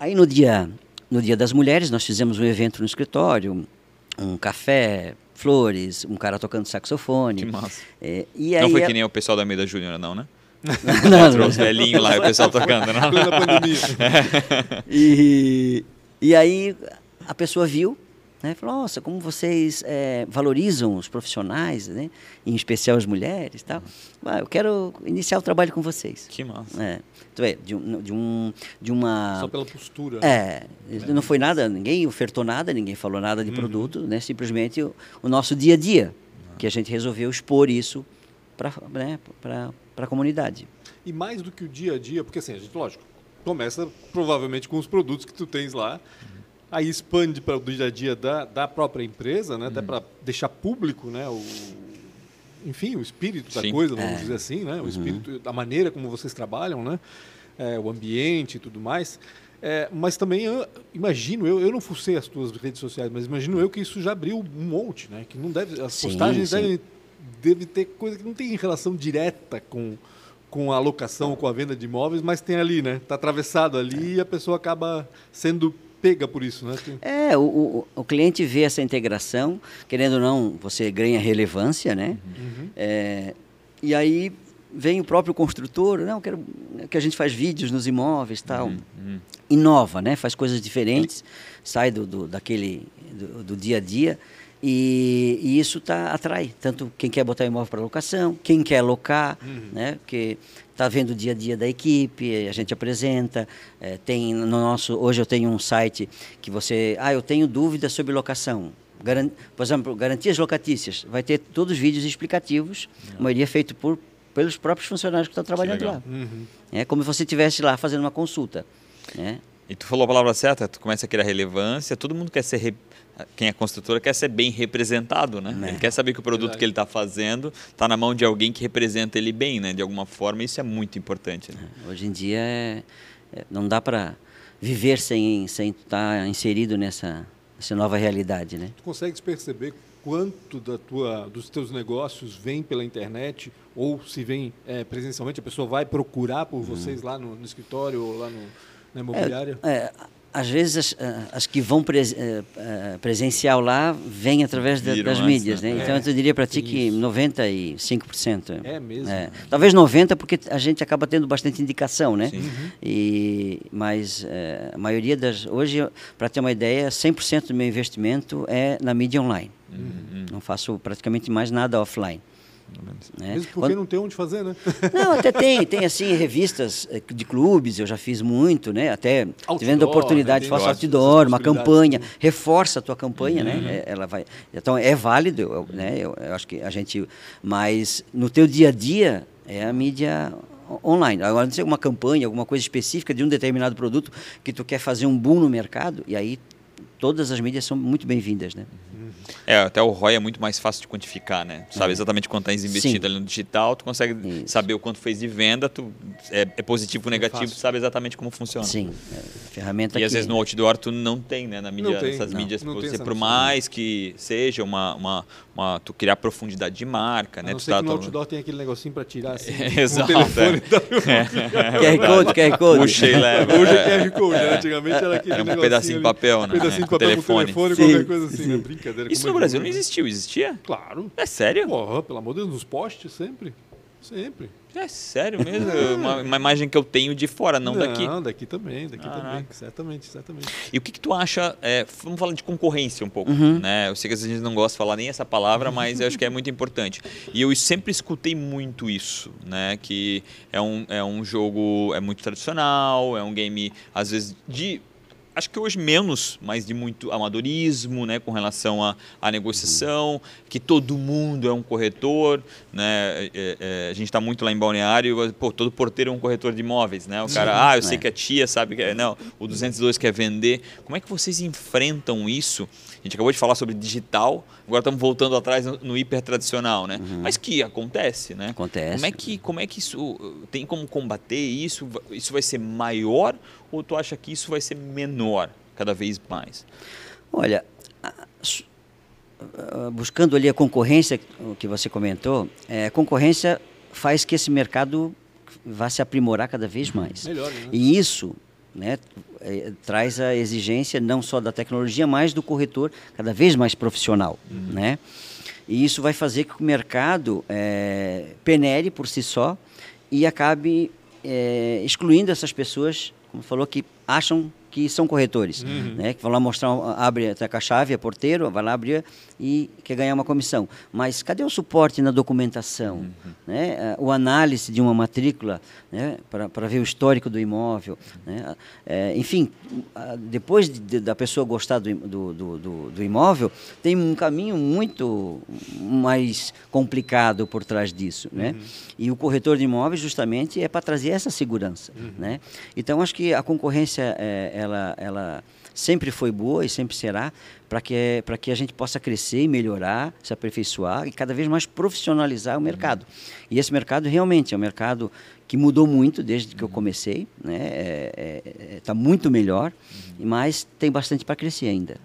Aí no dia no Dia das Mulheres, nós fizemos um evento no escritório, um café, flores, um cara tocando saxofone. Que massa. É, e aí não foi que nem o pessoal da Meida Júnior, não, né? não, não. Os velhinhos lá, o pessoal tocando, não? pandemia. e, e aí a pessoa viu né? Falou, nossa, como vocês é, valorizam os profissionais, né? em especial as mulheres. Tal. Ah, eu quero iniciar o trabalho com vocês. Que massa. É. Então, é, de, um, de, um, de uma... Só pela postura. É, é, não foi nada, ninguém ofertou nada, ninguém falou nada de uhum. produto, né? simplesmente o, o, nosso dia a dia, que a gente resolveu expor isso para né? a comunidade. E mais do que o dia a dia, porque assim, a gente, lógico, começa provavelmente com os produtos que tu tens lá, uhum aí expande para o dia a dia da, da própria empresa, né? até uhum. para deixar público né? o, enfim, o espírito da Sim. coisa, vamos é. dizer assim, né? o uhum. espírito, da maneira como vocês trabalham, né? É, o ambiente e tudo mais. É, mas também eu, imagino eu, eu não fucei as tuas redes sociais, mas imagino eu que isso já abriu um monte, né? Que não deve, as sim, postagens sim. devem deve ter coisa que não tem relação direta com com a alocação, com a venda de imóveis, mas tem ali, né? Está atravessado ali é. e a pessoa acaba sendo pega por isso, né? É, o, o, o, cliente vê essa integração, querendo ou não, você ganha relevância, né? Uhum. É, e aí vem o próprio construtor, não, quero que a gente faz vídeos nos imóveis, tal, uhum. uhum. inova, né? Faz coisas diferentes, sai do, do daquele do, do dia a dia. E, e, isso tá, atrai tanto quem quer botar imóvel para locação, quem quer locar, uhum. né? Porque está vendo o dia a dia da equipe, a gente apresenta. É, tem no nosso, hoje eu tenho um site que você, ah, eu tenho dúvidas sobre locação. Garan, por exemplo, garantias locatícias, vai ter todos os vídeos explicativos, a maioria feito por pelos próprios funcionários que estão trabalhando lá. Uhum. É como se você estivesse lá fazendo uma consulta. Né? E tu falou a palavra certa, tu começa a criar relevância, todo mundo quer ser quem é construtora quer ser bem representado, né? É. Ele quer saber que o produto Verdade. que ele está fazendo está na mão de alguém que representa ele bem, né? De alguma forma, isso é muito importante. Né? É, hoje em dia é, é, não dá para viver sem sem estar tá inserido nessa, nessa nova realidade, né? Tu consegues perceber quanto da tua, dos teus negócios vem pela internet ou se vem é, presencialmente? A pessoa vai procurar por hum. vocês lá no, no, escritório ou lá no, na imobiliária? É, às vezes as, ah, as que vão pres, uh, uh, presencial lá vêm através da, das mídias, né? Então é, eu diria para ti que 95%. É mesmo. É. Talvez 90 porque a gente acaba tendo bastante indicação, né? Sim. Uhum. E mas uh, a maioria das hoje, para ter uma ideia, 100% do meu investimento é na mídia online. Uhum. Não faço praticamente mais nada offline. Né? Mesmo porque Quando... não tem onde fazer, né? Não, até tem, tem assim revistas eh, de clubes, eu já fiz muito, né? Até outdoor, tivendo a oportunidade, né? faço outdoor, uma campanha, reforça a tua campanha, né? uhum. né? Ela vai, então é válido, eu, né? Eu, eu, acho que a gente, mas no teu dia a dia é a mídia online. Agora, não sei uma campanha, alguma coisa específica de um determinado produto que tu quer fazer um boom no mercado e aí todas as mídias são muito bem-vindas, né? É, até o ROI é muito mais fácil de quantificar, né? Tu sabe é. exatamente quanto tens investido Sim. ali no digital, tu consegue Isso. saber o quanto fez de venda, tu é, é positivo ou negativo, tu sabe exatamente como funciona. Sim, é, ferramenta E que... às vezes no outdoor tu não tem, né? Na mídia, nessas não, mídias, não você, por mais que seja uma, uma, uma, tu criar profundidade de marca, né? A não tu tá no outdoor tem aquele negocinho para tirar assim, é, Exato, telefone, é. QR Code, QR Code. Puxa e leva. Hoje é QR Code, né? antigamente era aquele Era um pedacinho de papel, né? Um pedacinho de papel telefone. com telefone, qualquer coisa assim, né? Brincadeira. Isso no Brasil não existiu, existia? Claro. É sério? Porra, pelo amor de Deus, nos postes sempre. Sempre. É sério mesmo? uma, uma, imagem que eu tenho de fora, não, não daqui. Não, daqui também, daqui ah. também. Certamente, certamente. E o que, que tu acha? É, vamos falar de concorrência um pouco. Uhum. Né? Eu sei que às vezes a gente não gosta de falar nem essa palavra, mas eu acho que é muito importante. E eu sempre escutei muito isso, né? Que é um, é um jogo é muito tradicional, é um game, às vezes, de acho que hoje menos, mas de muito amadorismo, né, com relação à, à negociação, que todo mundo é um corretor, né, é, é, é a gente está muito lá em Balneário, pô, todo porteiro é um corretor de imóveis, né, o cara, ah, eu sei é. que a tia sabe que é, não, o 202 quer vender, como é que vocês enfrentam isso? A gente acabou de falar sobre digital, agora estamos voltando atrás no, no hiper tradicional, né, uhum. mas que acontece, né? Acontece. Como é que, como é que isso, tem como combater isso? Isso vai ser maior ou tu acha que isso vai ser menor cada vez mais? Olha, buscando ali a concorrência que você comentou, é, a concorrência faz que esse mercado vá se aprimorar cada vez mais. Melhor, né? E isso né, é, traz a exigência não só da tecnologia, mas do corretor cada vez mais profissional. Uhum. Né? E isso vai fazer que o mercado é, penere por si só e acabe é, excluindo essas pessoas como falou, que acham que são corretores, uhum. né? Que vão lá mostrar, abre a chave, é porteiro, vai lá abrir e quer ganhar uma comissão. Mas cadê o suporte na documentação, uhum. né? O análise de uma matrícula, né? Para ver o histórico do imóvel, né? É, enfim, depois de, da pessoa gostar do, do, do, do, imóvel, tem um caminho muito mais complicado por trás disso, né? Uhum. E o corretor de imóveis justamente é para trazer essa segurança, uhum. né? Então acho que a concorrência é, ela, ela sempre foi boa e sempre será para que, para que a gente possa crescer e melhorar, se aperfeiçoar e cada vez mais profissionalizar o mercado. E esse mercado realmente é um mercado que mudou muito desde que eu comecei, né? Está é, é, é tá muito melhor, mas tem bastante para crescer ainda.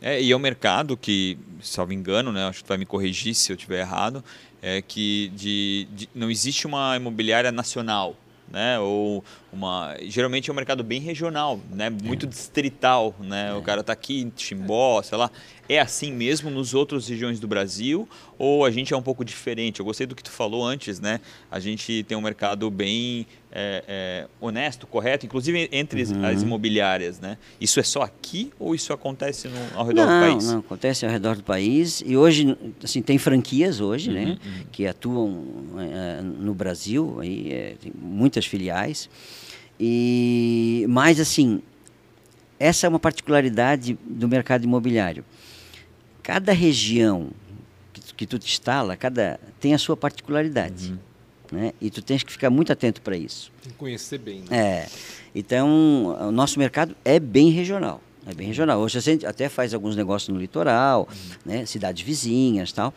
É, e é um mercado que, salvo engano, né, acho que vai me corrigir se eu estiver errado, é que de, de, não existe uma imobiliária nacional né? Ou uma, geralmente é um mercado bem regional, né? Muito é. distrital, né? É. O cara está aqui em Timbó, sei lá. É assim mesmo nos outras regiões do Brasil ou a gente é um pouco diferente? Eu gostei do que tu falou antes, né? A gente tem um mercado bem é, é, honesto, correto, inclusive entre uhum. as imobiliárias, né? Isso é só aqui ou isso acontece no, ao redor não, do país? Não, acontece ao redor do país e hoje, assim, tem franquias hoje, né? uhum, né? Uhum. Que atuam é, no Brasil, aí é, tem muitas filiais e mais assim, essa é uma particularidade do mercado imobiliário cada região que tu, que tu te instala, cada tem a sua particularidade. Uhum. Né? E tu tens que ficar muito atento para isso. Tem que conhecer bem. Né? É. Então, o nosso mercado é bem regional. É bem regional. Hoje a gente até faz alguns negócios no litoral, né? cidades vizinhas tal.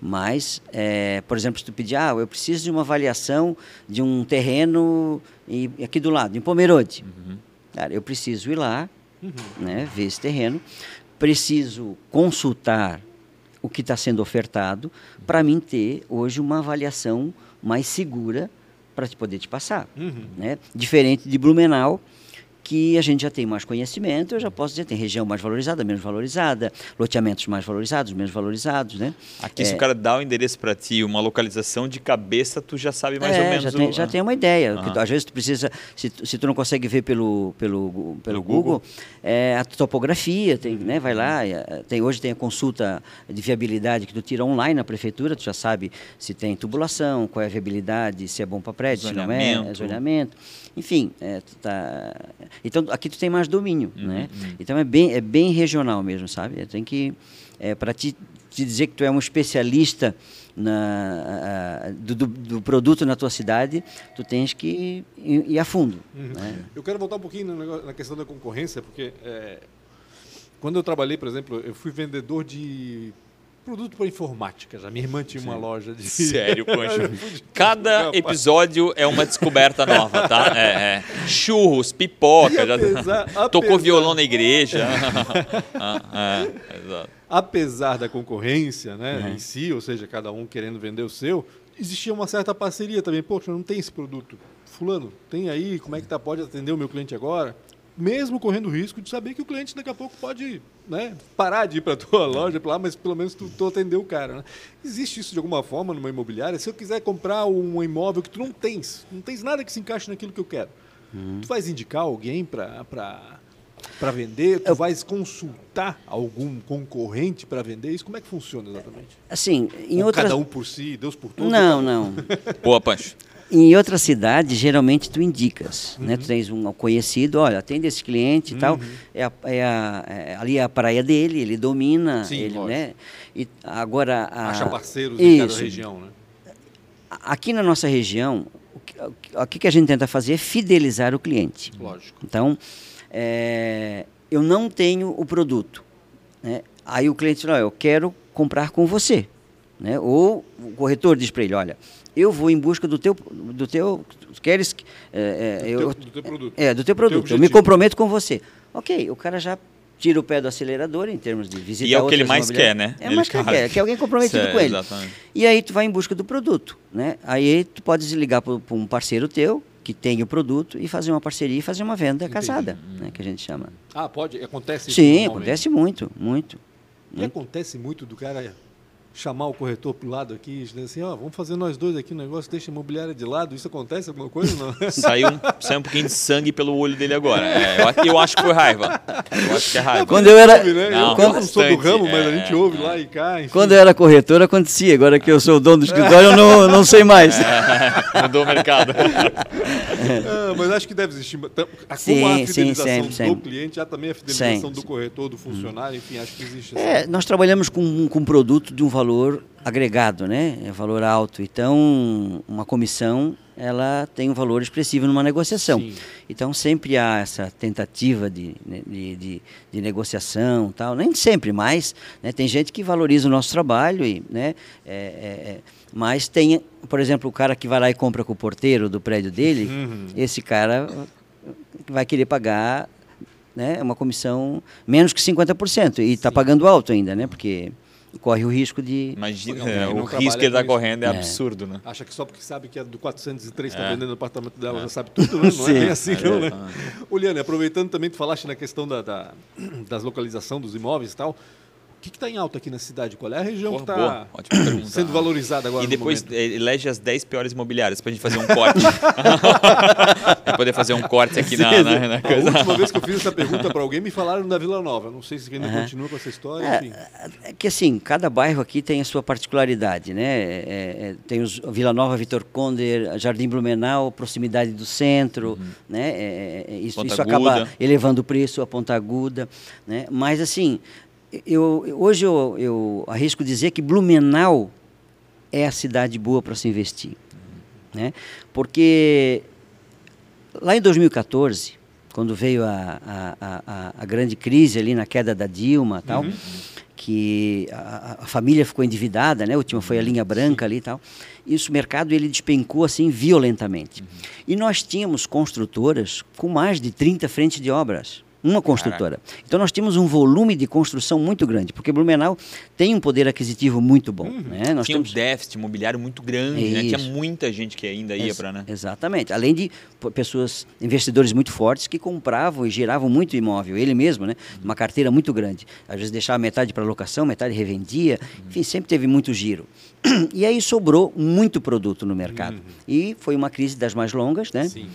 Mas, é, por exemplo, se tu pedir, ah, eu preciso de uma avaliação de um terreno e, aqui do lado, em Pomerode. Uhum. Cara, eu preciso ir lá, uhum. né, ver esse terreno, preciso consultar o que está sendo ofertado para mim ter hoje uma avaliação mais segura para te poder te passar. Uhum. Né? Diferente de Blumenau, que a gente já tem mais conhecimento, eu já posso dizer, tem região mais valorizada, menos valorizada, loteamentos mais valorizados, menos valorizados, né? Aqui, se É. o cara dá o endereço para ti, uma localização de cabeça, tu já sabe mais é, ou menos já tem, o... já tem uma ideia. Aham. que às vezes tu precisa, se, tu- se tu não consegue ver pelo, pelo, pelo Pelo Google. Google, é, a topografia, tem, né, vai lá, é, tem, hoje tem a consulta de viabilidade que tu tira online na prefeitura, tu já sabe se tem tubulação, qual é a viabilidade, se é bom para prédio, se não é, zoneamento. Enfim, é, tu tá, então aqui tu tem mais domínio, Uhum, né? Então é bem, é bem regional mesmo, sabe? Tem que, é, para te, te dizer que tu é um especialista na, a- do, do- do produto na tua cidade, tu tens que ir, ir a fundo. né? Eu quero voltar um pouquinho negócio- na questão da concorrência, porque é, quando eu trabalhei, por exemplo, eu fui vendedor de produto para informática. Já minha irmã tinha uma loja de. Sério, Pancho. Cada episódio é uma descoberta nova, tá? É, é. Churros, pipoca, E já apesar- tocou apesar- violão na igreja. Ah, é, exato. Apesar da concorrência, né, Uhum. em si, ou seja, cada um querendo vender o seu, existia uma certa parceria também. Poxa, não tem esse produto. Fulano, tem aí, como é que tá? Pode atender o meu cliente agora? Mesmo correndo o risco de saber que o cliente daqui a pouco pode né, parar de ir para a tua loja, lá, mas pelo menos tu, tu atendeu o cara. Né? Existe isso de alguma forma numa imobiliária? Se eu quiser comprar um imóvel que tu não tens, não tens nada que se encaixe naquilo que eu quero, Uhum. tu vais indicar alguém para para vender? Tu vais consultar algum concorrente para vender? Isso como é que funciona exatamente? Assim, em Ou outras... Cada um por si, Deus por todos? Não, não. Boa, Pancho. Em outras cidades, geralmente tu indicas, né? Tu tens um conhecido, olha, atende esse cliente e tal, é, a- é a- é- ali é a praia dele, ele domina, Sim, ele, lógico. né? E agora a- Acha parceiros em cada Isso. região, né? Aqui na nossa região, o que, o que- a gente tenta fazer é fidelizar o cliente. Lógico. Então, é, eu não tenho o produto. né? Aí o cliente diz, "Não, eu quero comprar com você. Né? Ou o corretor diz para ele, olha, eu vou em busca do teu, do teu queres, que- é, é, Do eu, teu- do teu produto. É, do teu produto. eu me comprometo com você. Ok, o cara já tira o pé do acelerador em termos de visitar E é o que ele mais quer, né? É Ele mais que ele quer, que alguém comprometido Certo, com ele. exatamente. E aí tu vai em busca do produto, né? Aí tu podes ligar para um parceiro teu que tem o produto e fazer uma parceria e fazer uma venda casada, né? Que a gente chama. Ah, pode? Acontece isso Sim, acontece muito, muito. E acontece muito do cara chamar o corretor pro lado aqui e dizer assim, ó, vamos fazer nós dois aqui um negócio, deixa a imobiliária de lado. Isso acontece alguma coisa não? Saiu um, saiu um pouquinho de sangue pelo olho dele agora. É, eu, eu acho que foi raiva. Eu acho que é raiva. Quando eu era, Ouve, né? Não, eu não sou do ramo, mas a é, gente é, ouve é. lá e cá, enfim. quando eu era corretor acontecia, agora que eu sou o dono do escritório eu não, não sei mais. Mudou o mercado. Ah, mas acho que deve existir. Como Sim, a sim, fidelização sempre, do sempre. cliente, há também a fidelização Sempre. do corretor, do funcionário, enfim, acho que existe. É, essa- nós trabalhamos com, com um produto de um valor agregado, né? É valor alto. Então, uma comissão, ela tem um valor expressivo numa negociação. Sim. Então, sempre há essa tentativa de, né, de, de, de negociação tal. Nem sempre, mas né, tem gente que valoriza o nosso trabalho, e, né? é, é, é, mas tem, por exemplo, o cara que vai lá e compra com o porteiro do prédio dele, Uhum. esse cara vai querer pagar né, uma comissão menos que 50%. E está pagando alto ainda, né? Porque corre o risco de. Imagina, é, o risco que ele está correndo é, É. absurdo, né? Acha que só porque sabe que é do 403 está É. vendendo o apartamento dela, já sabe tudo, né? Não é bem assim, não, né? Oliane, aproveitando também, tu falaste na questão da, da- das localização dos imóveis e tal. O que está em alta aqui na cidade? Qual é a região Porra, que está sendo valorizada agora E no depois momento? eh, elege as 10 piores imobiliárias pra gente fazer um corte. pra poder fazer um corte aqui na, na, na A coisa. última vez que eu fiz essa pergunta para alguém, me falaram da Vila Nova. Não sei se ainda continua com essa história, enfim. É, é que assim, cada bairro aqui tem a sua particularidade, né? É, é, tem os Vila Nova, Vitor Conder, Jardim Blumenau, proximidade do centro, né? É, é, isso, Ponta isso acaba elevando o preço, a ponta aguda, né? Mas assim, eu, hoje eu, eu arrisco dizer que Blumenau é a cidade boa para se investir, né? Porque lá em 2014, quando veio a, a, a- a, grande crise ali na queda da Dilma tal, que a, família ficou endividada, né? A última foi a linha branca ali e tal. Isso, o mercado ele despencou assim violentamente. E nós tínhamos construtoras com mais de 30 frentes de obras. Uma construtora. Então nós tínhamos um volume de construção muito grande, porque Blumenau tem um poder aquisitivo muito bom. Né? Nós Tinha um temos... déficit imobiliário muito grande, né? Tinha muita gente que ainda ia para, né? Exatamente. Além de pessoas, investidores muito fortes que compravam e giravam muito imóvel, ele mesmo, né? Uma carteira muito grande. Às vezes deixava metade para locação, metade revendia. Enfim, sempre teve muito giro. E aí sobrou muito produto no mercado. E foi uma crise das mais longas, né? Sim.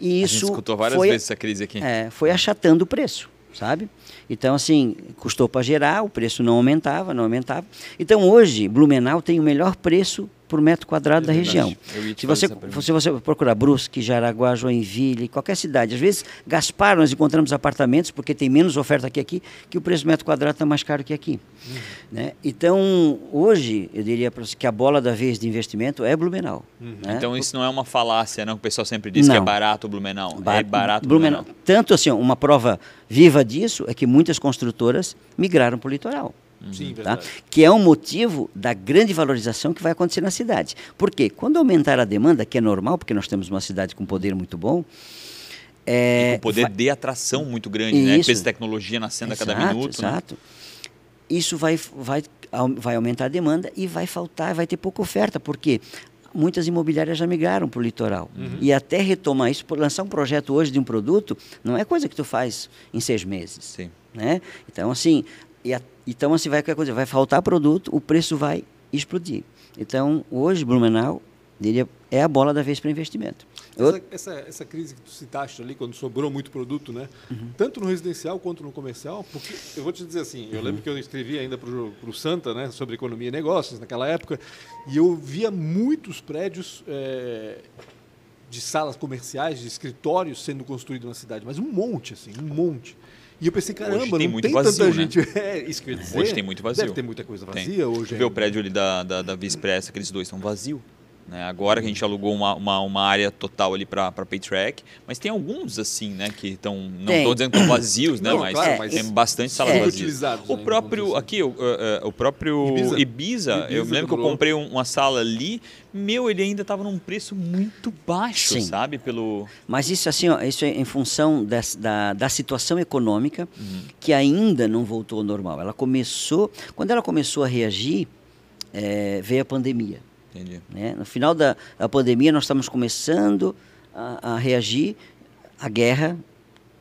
E a gente isso escutou várias foi, vezes essa crise aqui. é, foi achatando o preço, sabe? Então, assim, custou para gerar, o preço não aumentava, não aumentava. Então, hoje, Blumenau tem o melhor preço por metro quadrado da verdade. região. Se você, se você procurar Brusque, Jaraguá, Joinville, qualquer cidade, às vezes, Gaspar, nós encontramos apartamentos, porque tem menos oferta que aqui, que o preço do metro quadrado está mais caro que aqui. Uhum. Né? Então, hoje, eu diria para você que a bola da vez de investimento é Blumenau. né? Então isso não é uma falácia, não? Que o pessoal sempre diz que é Não. barato o Blumenau. Ba- É barato o Blumenau. Blumenau. Tanto assim, uma prova viva disso é que muitas construtoras migraram para o litoral. Sim, Tá? verdade. Que é um motivo da grande valorização que vai acontecer na cidade. Por quê? Quando aumentar a demanda, que é normal, porque nós temos uma cidade com poder muito bom, é, E com poder vai- de atração muito grande, né? Isso. Peso de tecnologia nascendo a cada Exato, minuto. né? Exato. Isso vai, vai, vai aumentar a demanda e vai faltar, vai ter pouca oferta, porque muitas imobiliárias já migraram para o litoral. Uhum. E até retomar isso, lançar um projeto hoje de um produto, não é coisa que tu faz em seis meses. Sim. Né? Então, assim, e a- então assim vai, coisa, vai faltar produto, o preço vai explodir. Então, hoje, Blumenau, diria, é a bola da vez para investimento. Essa, essa, essa crise que tu citaste ali, quando sobrou muito produto, né? Uhum. Tanto no residencial quanto no comercial, porque eu vou te dizer assim, eu Uhum. lembro que eu escrevi ainda para o Santa, né, sobre economia e negócios naquela época, e eu via muitos prédios é, de salas comerciais, de escritórios sendo construídos na cidade, mas um monte, assim, um monte. E eu pensei, caramba, tem não muito tem vazio, tanta né? gente. É, isso que eu ia dizer. Hoje tem muito vazio. Deve ter muita coisa Tem. vazia hoje. Tu vê o prédio ali da, da, da Vispress, aqueles dois estão vazios. Né? Agora que a gente alugou uma, uma, uma área total ali para Paytrack, mas tem alguns assim, né, que estão, não estou dizendo que estão vazios, né, Não, mas, claro, É, mas tem bastante salas é. vazias. O ainda, próprio, vamos aqui, o, eh, eh, o próprio Ibiza. Ibiza, eu Ibiza me lembro que eu comprei um- uma sala ali, meu, ele ainda estava num preço muito baixo, Sim. sabe, pelo... Mas isso assim, ó, isso é em função des- da, da situação econômica Uhum. que ainda não voltou ao normal. Ela começou, quando ela começou a reagir, eh, veio a pandemia. Entendi. né? No final da, da pandemia, nós estamos começando a, a reagir. A guerra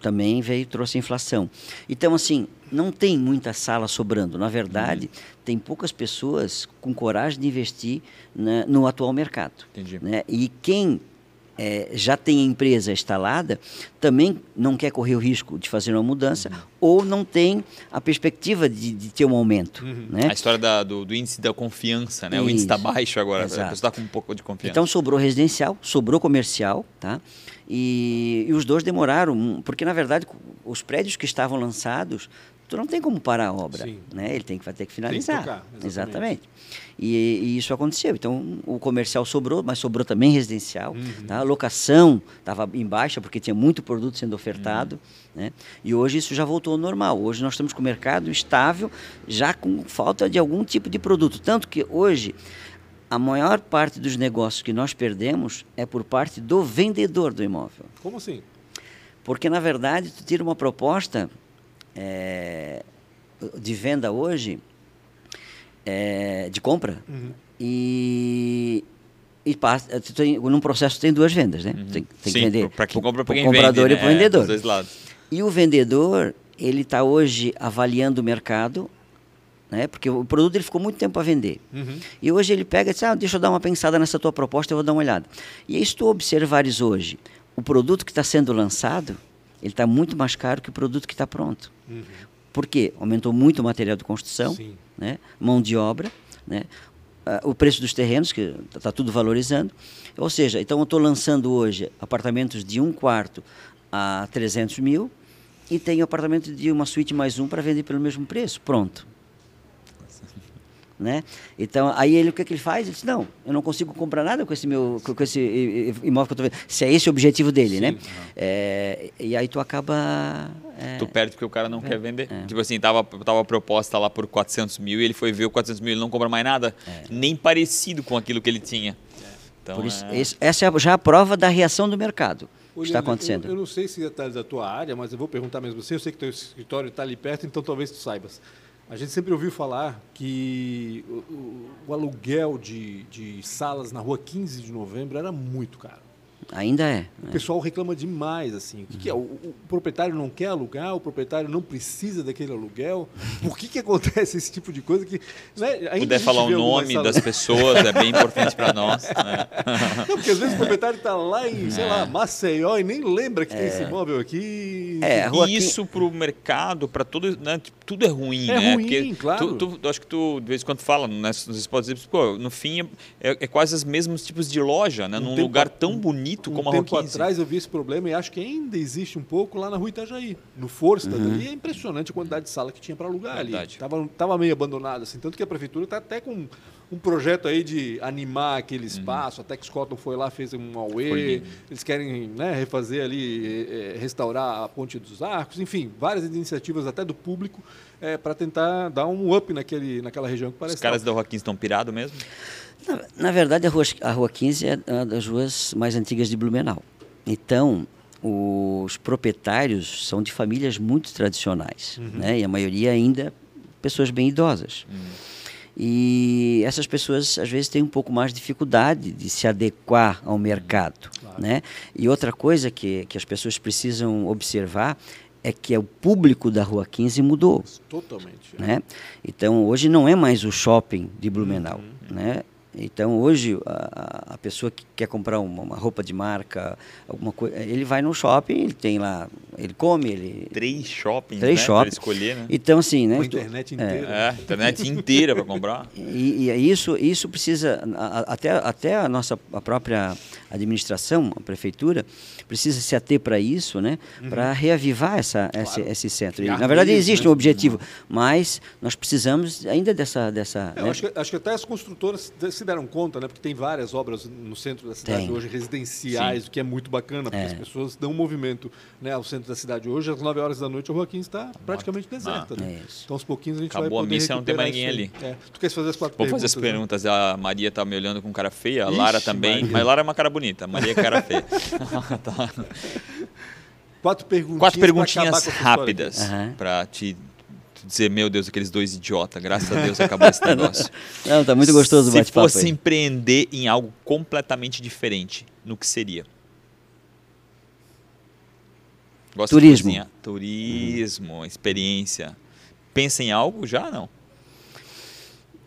também veio trouxe inflação. Então, assim, não tem muita sala sobrando. Na verdade, tem poucas pessoas com coragem de investir né, no atual mercado. Entendi. Né? E quem eh, já tem a empresa instalada também não quer correr o risco de fazer uma mudança ou não tem a perspectiva de, de ter um aumento. Né? A história da- do, do índice da confiança, né? O índice está baixo agora, a Exato. pessoa está com um pouco de confiança. Então sobrou residencial, sobrou comercial, tá? E, e os dois demoraram, porque na verdade os prédios que estavam lançados, tu não tem como parar a obra, Sim. né? Ele tem que vai ter que finalizar. tocar, exatamente. exatamente. E, e isso aconteceu. Então o comercial sobrou, mas sobrou também residencial, Uhum. tá? A locação estava em baixa porque tinha muito produto sendo ofertado, Uhum. né? E hoje isso já voltou ao normal. Hoje nós estamos com o mercado estável, já com falta de algum tipo de produto, tanto que hoje a maior parte dos negócios que nós perdemos é por parte do vendedor do imóvel. Como assim? Porque, na verdade, tu tira uma proposta eh, de venda hoje, eh, de compra, Uhum. e, e passa, tem, num processo tem duas vendas, né? Tem, tem Uhum. Sim, que vender para quem compra, para quem comprador vende, e para o né? É, vendedor. dois lados. E o vendedor, ele está hoje avaliando o mercado, né? porque o produto ele ficou muito tempo a vender. Uhum. E hoje ele pega e diz, ah, deixa eu dar uma pensada nessa tua proposta, eu vou dar uma olhada. E aí se tu observares hoje, o produto que está sendo lançado, ele está muito mais caro que o produto que está pronto. Uhum. Por quê? Aumentou muito o material de construção, Sim. né? mão de obra, né? O preço dos terrenos, que está tudo valorizando. Ou seja, então eu estou lançando hoje apartamentos de um quarto a 300 mil e tenho apartamento de uma suíte mais um para vender pelo mesmo preço. Pronto. Né? Então, aí ele, o que, que ele faz? Ele diz, não, eu não consigo comprar nada com esse meu com com esse imóvel que eu estou vendo. Se é esse o objetivo dele, né? É, e aí tu acaba... é, Tu perde porque o cara não quer vender. é. Tipo assim, tava, tava a proposta lá por 400 mil e ele foi ver o 400 mil e ele não compra mais nada. É. Nem parecido com aquilo que ele tinha. Então, Por isso, é- esse- essa é já a prova da reação do mercado. está acontecendo. Eu, eu, não sei se é da tua área, mas eu vou perguntar mesmo assim. Eu sei que teu escritório está ali perto, então talvez tu saibas. A gente sempre ouviu falar que o, o, o aluguel de, de salas na rua 15 de novembro era muito caro. Ainda é. O né? pessoal reclama demais, assim. O que, uhum. que é? O, o, proprietário não quer alugar, o proprietário não precisa daquele aluguel. Por que, que acontece esse tipo de coisa que. Né, Se puder falar o nome das pessoas, é bem importante para nós. Né? Não, porque às vezes o proprietário está lá em, é. sei lá, Maceió e nem lembra que é. tem esse imóvel aqui. É, e isso para o mercado, para tudo, né, tudo é ruim, é né? Ruim, porque claro. Tu, tu, acho que tu, de vez em quando, fala, né, você pode dizer, pô, no fim é, é quase os mesmos tipos de loja, né? Um num lugar tão bonito bonito um como a Rua tempo atrás eu vi esse problema e acho que ainda existe um pouco lá na Rua Itajaí. No Força uhum. ali é impressionante a quantidade de sala que tinha para alugar Verdade. ali. Tava, tava meio abandonado assim, tanto que a prefeitura está até com um projeto aí de animar aquele uhum. espaço. Uhum. A Tex Cotton foi lá, fez um auê. Eles querem né, refazer ali, é, restaurar a Ponte dos Arcos. Enfim, várias iniciativas até do público é, para tentar dar um up naquele, naquela região que parece. Os caras da Rua 15 estão pirados mesmo? Na, na, verdade, a rua, a rua 15 é uma das ruas mais antigas de Blumenau. Então, os proprietários são de famílias muito tradicionais, uhum. né? E a maioria ainda pessoas bem idosas. Uhum. E essas pessoas às vezes têm um pouco mais de dificuldade de se adequar ao mercado, claro. né? E outra coisa que, que as pessoas precisam observar é que o público da Rua 15 mudou. Totalmente. Né? Então, hoje não é mais o shopping de Blumenau. Uhum. Né? Então hoje a, a, pessoa que quer comprar uma, uma, roupa de marca, alguma coisa, ele vai no shopping, ele tem lá, ele come, ele três shoppings, três né, shoppings. escolher, né? Então assim, né? Com a internet inteira. É, é internet inteira para comprar. E, e, isso isso precisa até até a nossa a própria administração, a prefeitura precisa se ater para isso, né? Uhum. Para reavivar essa, claro. esse, esse centro. E, na verdade existe né? um objetivo, mas nós precisamos ainda dessa dessa. É, né? acho, que, acho que até as construtoras se deram conta, né? Porque tem várias obras no centro da cidade tem. hoje, residenciais, Sim. o que é muito bacana, porque é. as pessoas dão um movimento né, ao centro da cidade. Hoje, às 9 horas da noite, a Rua 15 está praticamente deserta. Ah, né? é então, aos pouquinhos, a gente Acabou vai poder a missa, não tem mais ninguém ali. É. Tu queres fazer as quatro Vou perguntas? fazer as perguntas. Né? A Maria está me olhando com cara feia, a Lara também. Maria. Mas Lara é uma cara bonita, a Maria é cara feia. tá. Quatro perguntinhas, Quatro perguntinhas rápidas uhum. para te dizer, meu Deus, aqueles dois idiotas, graças a Deus acabou esse negócio. Não, tá muito gostoso o bate-papo. Se fosse aí. empreender em algo completamente diferente, no que seria? Gosta Turismo. Turismo, hum. experiência. Pensa em algo já não?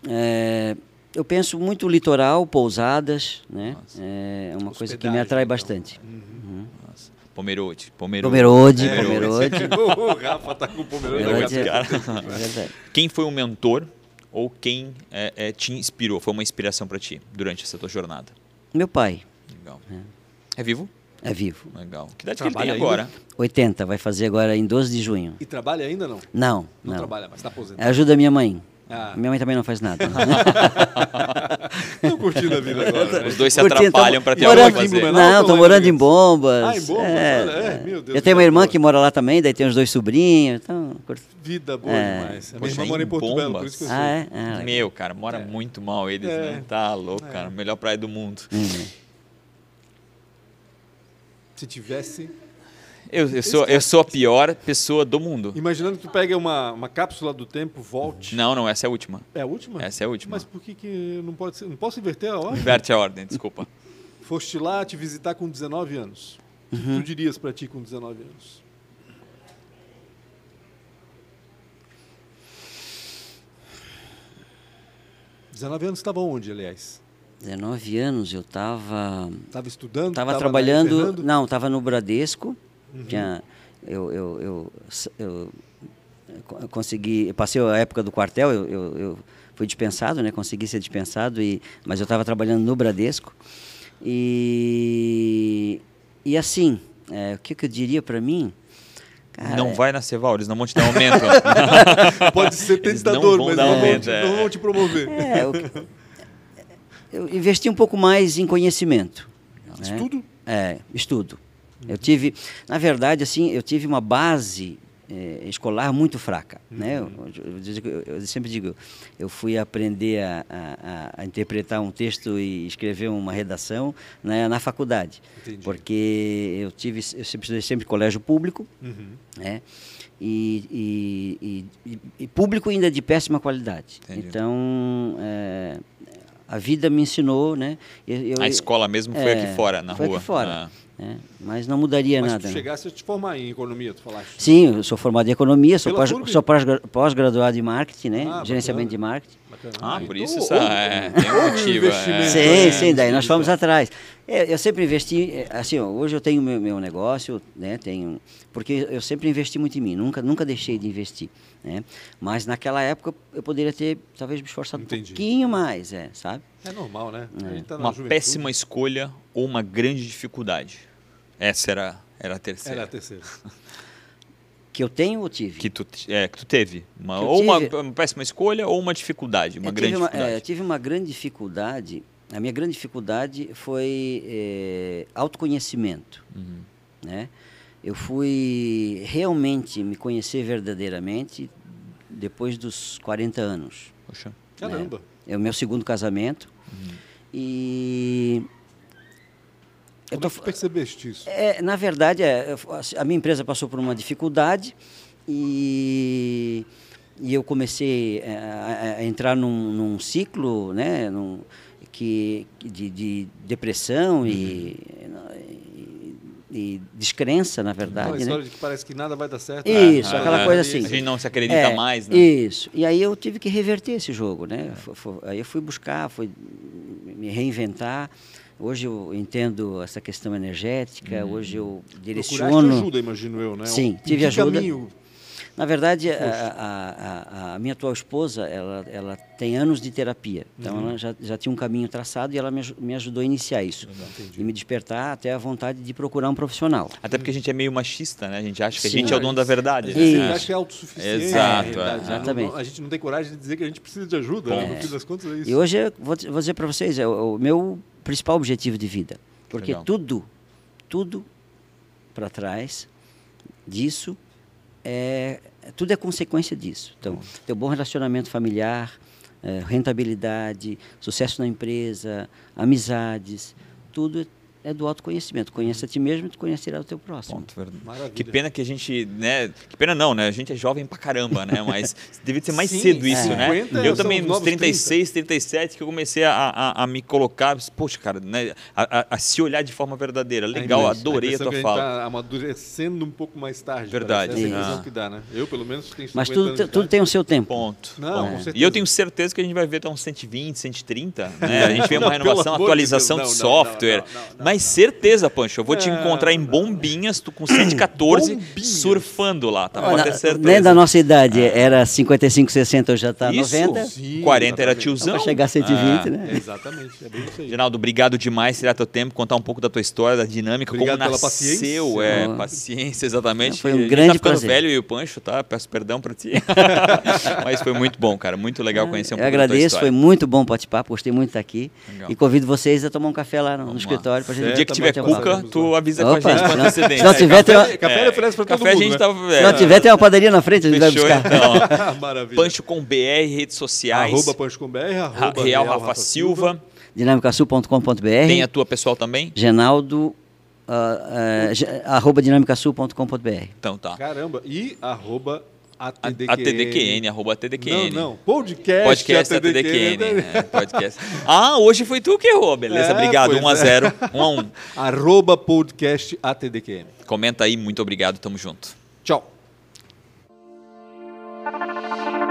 É, eu penso muito litoral, pousadas, né? Nossa. É uma coisa que me atrai então. bastante. Uhum. Pomerode. Pomerode. Pomerode. É, Pomerode. o Rafa tá com o Pomerode. Pomerode é, é quem foi um mentor ou quem é, é, te inspirou? Foi uma inspiração para ti durante essa tua jornada? Meu pai. Legal. É, vivo? É vivo. Legal. Que idade trabalha que ele tem agora? 80, vai fazer agora em 12 de junho. E trabalha ainda não? Não. Não, não. trabalha, mas está aposentado. Ajuda minha mãe. Ah. Minha mãe também não faz nada. Estão curtindo a vida agora. Né? Os dois se atrapalham para ter algo a fazer. Não, estão morando em Bombas. Ah, em Bombas? É, é, meu Deus. Eu tenho uma irmã que mora lá também, daí tem os dois sobrinhos. Então... Vida boa é. demais. A minha irmã mora em Porto Belo, por isso que eu sei. Ah, é? Ah, meu, cara, mora é. muito mal eles, é. né? Tá louco, é. cara. Melhor praia do mundo. Uhum. Se tivesse eu, eu, sou, eu sou a pior pessoa do mundo. Imaginando que tu pega uma, uma cápsula do tempo, volte. Não, não, essa é a última. É a última? Essa é a última. Mas por que, que não pode ser? Não posso inverter a ordem? Inverte a ordem, desculpa. Foste lá te visitar com 19 anos. Que tu dirias para ti com 19 anos? Dezenove anos estava onde, aliás? 19 anos eu estava. Estava estudando? Estava trabalhando. Não, estava no Bradesco. Uhum. Tinha, eu, eu, eu, eu, eu consegui. Eu passei a época do quartel, eu, eu, eu, fui dispensado, né? Consegui ser dispensado, e, mas eu estava trabalhando no Bradesco. E, e assim, é, o que, que eu diria para mim? Cara, não vai na Ceval, eles não vão te dar aumento. Pode ser tentador, mas não, aumento, vão te, é. não vão te promover. É, o, eu investi um pouco mais em conhecimento. Estudo? Né? É, estudo. Eu tive, na verdade, assim, eu tive uma base eh, escolar muito fraca. Né? Uhum. Eu, eu- eu- eu sempre digo, eu fui aprender a, a- a- interpretar um texto e escrever uma redação né, na faculdade. Entendi. Porque eu tive, eu sempre sempre em colégio público, Uhum. né? E, e- e- e- e público ainda de péssima qualidade. Entendi. Então, é, a vida me ensinou, né? Eu- eu- A escola mesmo foi é, aqui fora, na foi rua. aqui fora. Ah. Né? Mas não mudaria Mas nada. tu né? chegasse a te formar em economia, tu falaste. Sim, eu sou formado em economia, sou Pela pós- pós-graduado em marketing, né? Ah, Gerenciamento bacana. de marketing. Ah, por isso essa, é, tem um motivo. investimento, é. Sim, é, sim, daí nós fomos atrás. É, eu sempre investi, é, assim, ó, hoje eu tenho meu, meu negócio, né, tenho, porque eu sempre investi muito em mim, nunca, nunca deixei de investir, né? Mas naquela época eu poderia ter, talvez, me esforçado Entendi. um pouquinho mais, é, sabe? É normal, né? A gente tá na Uma juventude. péssima escolha ou uma grande dificuldade? Essa era, era a terceira. Era a terceira. Que eu tenho ou tive? Que tu, é, que tu teve. Uma, ou uma, tive. uma péssima escolha ou uma dificuldade, uma Eu grande tive uma, dificuldade. é, tive uma grande dificuldade. A minha grande dificuldade foi é, autoconhecimento. Uhum. Né? Eu fui realmente me conhecer verdadeiramente depois dos 40 anos. Poxa. Caramba. É o meu segundo casamento. E. Eu Como tô, é percebeste isso? é, na verdade, é, eu- a minha empresa passou por uma dificuldade e, e eu comecei é, a, a entrar num, num ciclo né, num, que, de, de depressão e, e, e descrença, na verdade. Né? história de que parece que nada vai dar certo. Isso, Ah, aquela ah, coisa assim. A gente não se acredita É, mais, né? Isso. E aí eu tive que reverter esse jogo, né? Fo- Aí eu fui buscar, fui me reinventar. Hoje eu entendo essa questão energética, Uhum. hoje eu Procuraste direciono. ajuda, imagino eu, né? Sim, Em tive ajuda. caminho? Na verdade, a, a- a- a minha atual esposa, ela, ela tem anos de terapia. Então Uhum. ela já, já tinha um caminho traçado e ela me, me ajudou a iniciar isso. Entendi. E me despertar até a vontade de procurar um profissional. Até porque a gente é meio machista, né? A gente acha que a Sim. gente é o dono da verdade. A né? gente Isso. acha que é autossuficiente. Exato, realidade, é. né? Exatamente. não- a gente não tem coragem de dizer que a gente precisa de ajuda. né? No Ponto. fim das contas é isso. E hoje, eu vou, dizer- vou dizer para vocês, é o, o meu principal objetivo de vida. Porque Legal. tudo, tudo para trás disso é tudo é consequência disso. Então, ter um bom relacionamento familiar, eh, rentabilidade, sucesso na empresa, amizades, tudo é do autoconhecimento. Conheça a ti mesmo e tu conhecerá o teu próximo. Ponto, verdade. Maravilha. Que pena que a gente, né? Que pena não, né? A gente é jovem pra caramba, né? Mas devia ser mais Sim, cedo isso, é. né? 50 Eu também, os nos novos 36, 37, que eu comecei a, a, a me colocar, poxa, cara, né? A, a- a se olhar de forma verdadeira. Legal, impressão- adorei a tua que a gente fala. tá amadurecendo um pouco mais tarde. Verdade. parece. Essa é a que dá, né? Eu, pelo menos, tenho 50 Mas tudo, tudo tem o seu tempo. Ponto. Não, ponto. com certeza. E eu tenho certeza que a gente vai ver até uns 120, 130, né? A gente vê uma renovação, atualização de software. Mas certeza, Pancho, eu vou te Não, encontrar em. Bombinhas, tu com 114, Bombinhas. surfando lá, tá? Pode ter certeza. nem da nossa idade era 55, 60, hoje já está Isso. 90. Sim, 40 era tiozão. Para chegar a 120, Ah. né? Exatamente, é bem isso aí. Geraldo, obrigado demais tirar teu tempo, contar um pouco da tua história, da dinâmica, Obrigado como nasceu, paciência. é, paciência, exatamente. Foi um gente grande tá ficando prazer. velho e o Pancho, tá? Peço perdão pra ti. Mas foi muito bom, cara, muito legal conhecer um Eu pouco da tua agradeço, foi muito bom bate-papo, gostei muito de estar aqui. Legal. E convido vocês a tomar um café lá no, no escritório para Gente dia que tiver cuca, tu avisa com a Opa, gente com se não- antecedência. se não tiver, tem uma- Café ele oferece pra todo café a mundo, gente né? tá... Se não tiver, tem uma padaria na frente, a gente vai buscar. então. Maravilha. Pancho com BR, redes sociais. Arroba Pancho com BR, arroba Real Rafa Silva. dinamicasul.com.br Tem a tua pessoal também? Genaldo, ah, ah, ge- arroba dinamicasul.com.br Então tá. Caramba, e arroba A- ATDQN. ATDQN, arroba ATDQN. Não, não, podcast, podcast ATDQN. É ATDQN é, podcast. Ah, hoje foi tu que errou, beleza, é, obrigado, 1 a é. 0 1 a 1 Arroba podcast ATDQN. Comenta aí, muito obrigado, tamo junto. Tchau.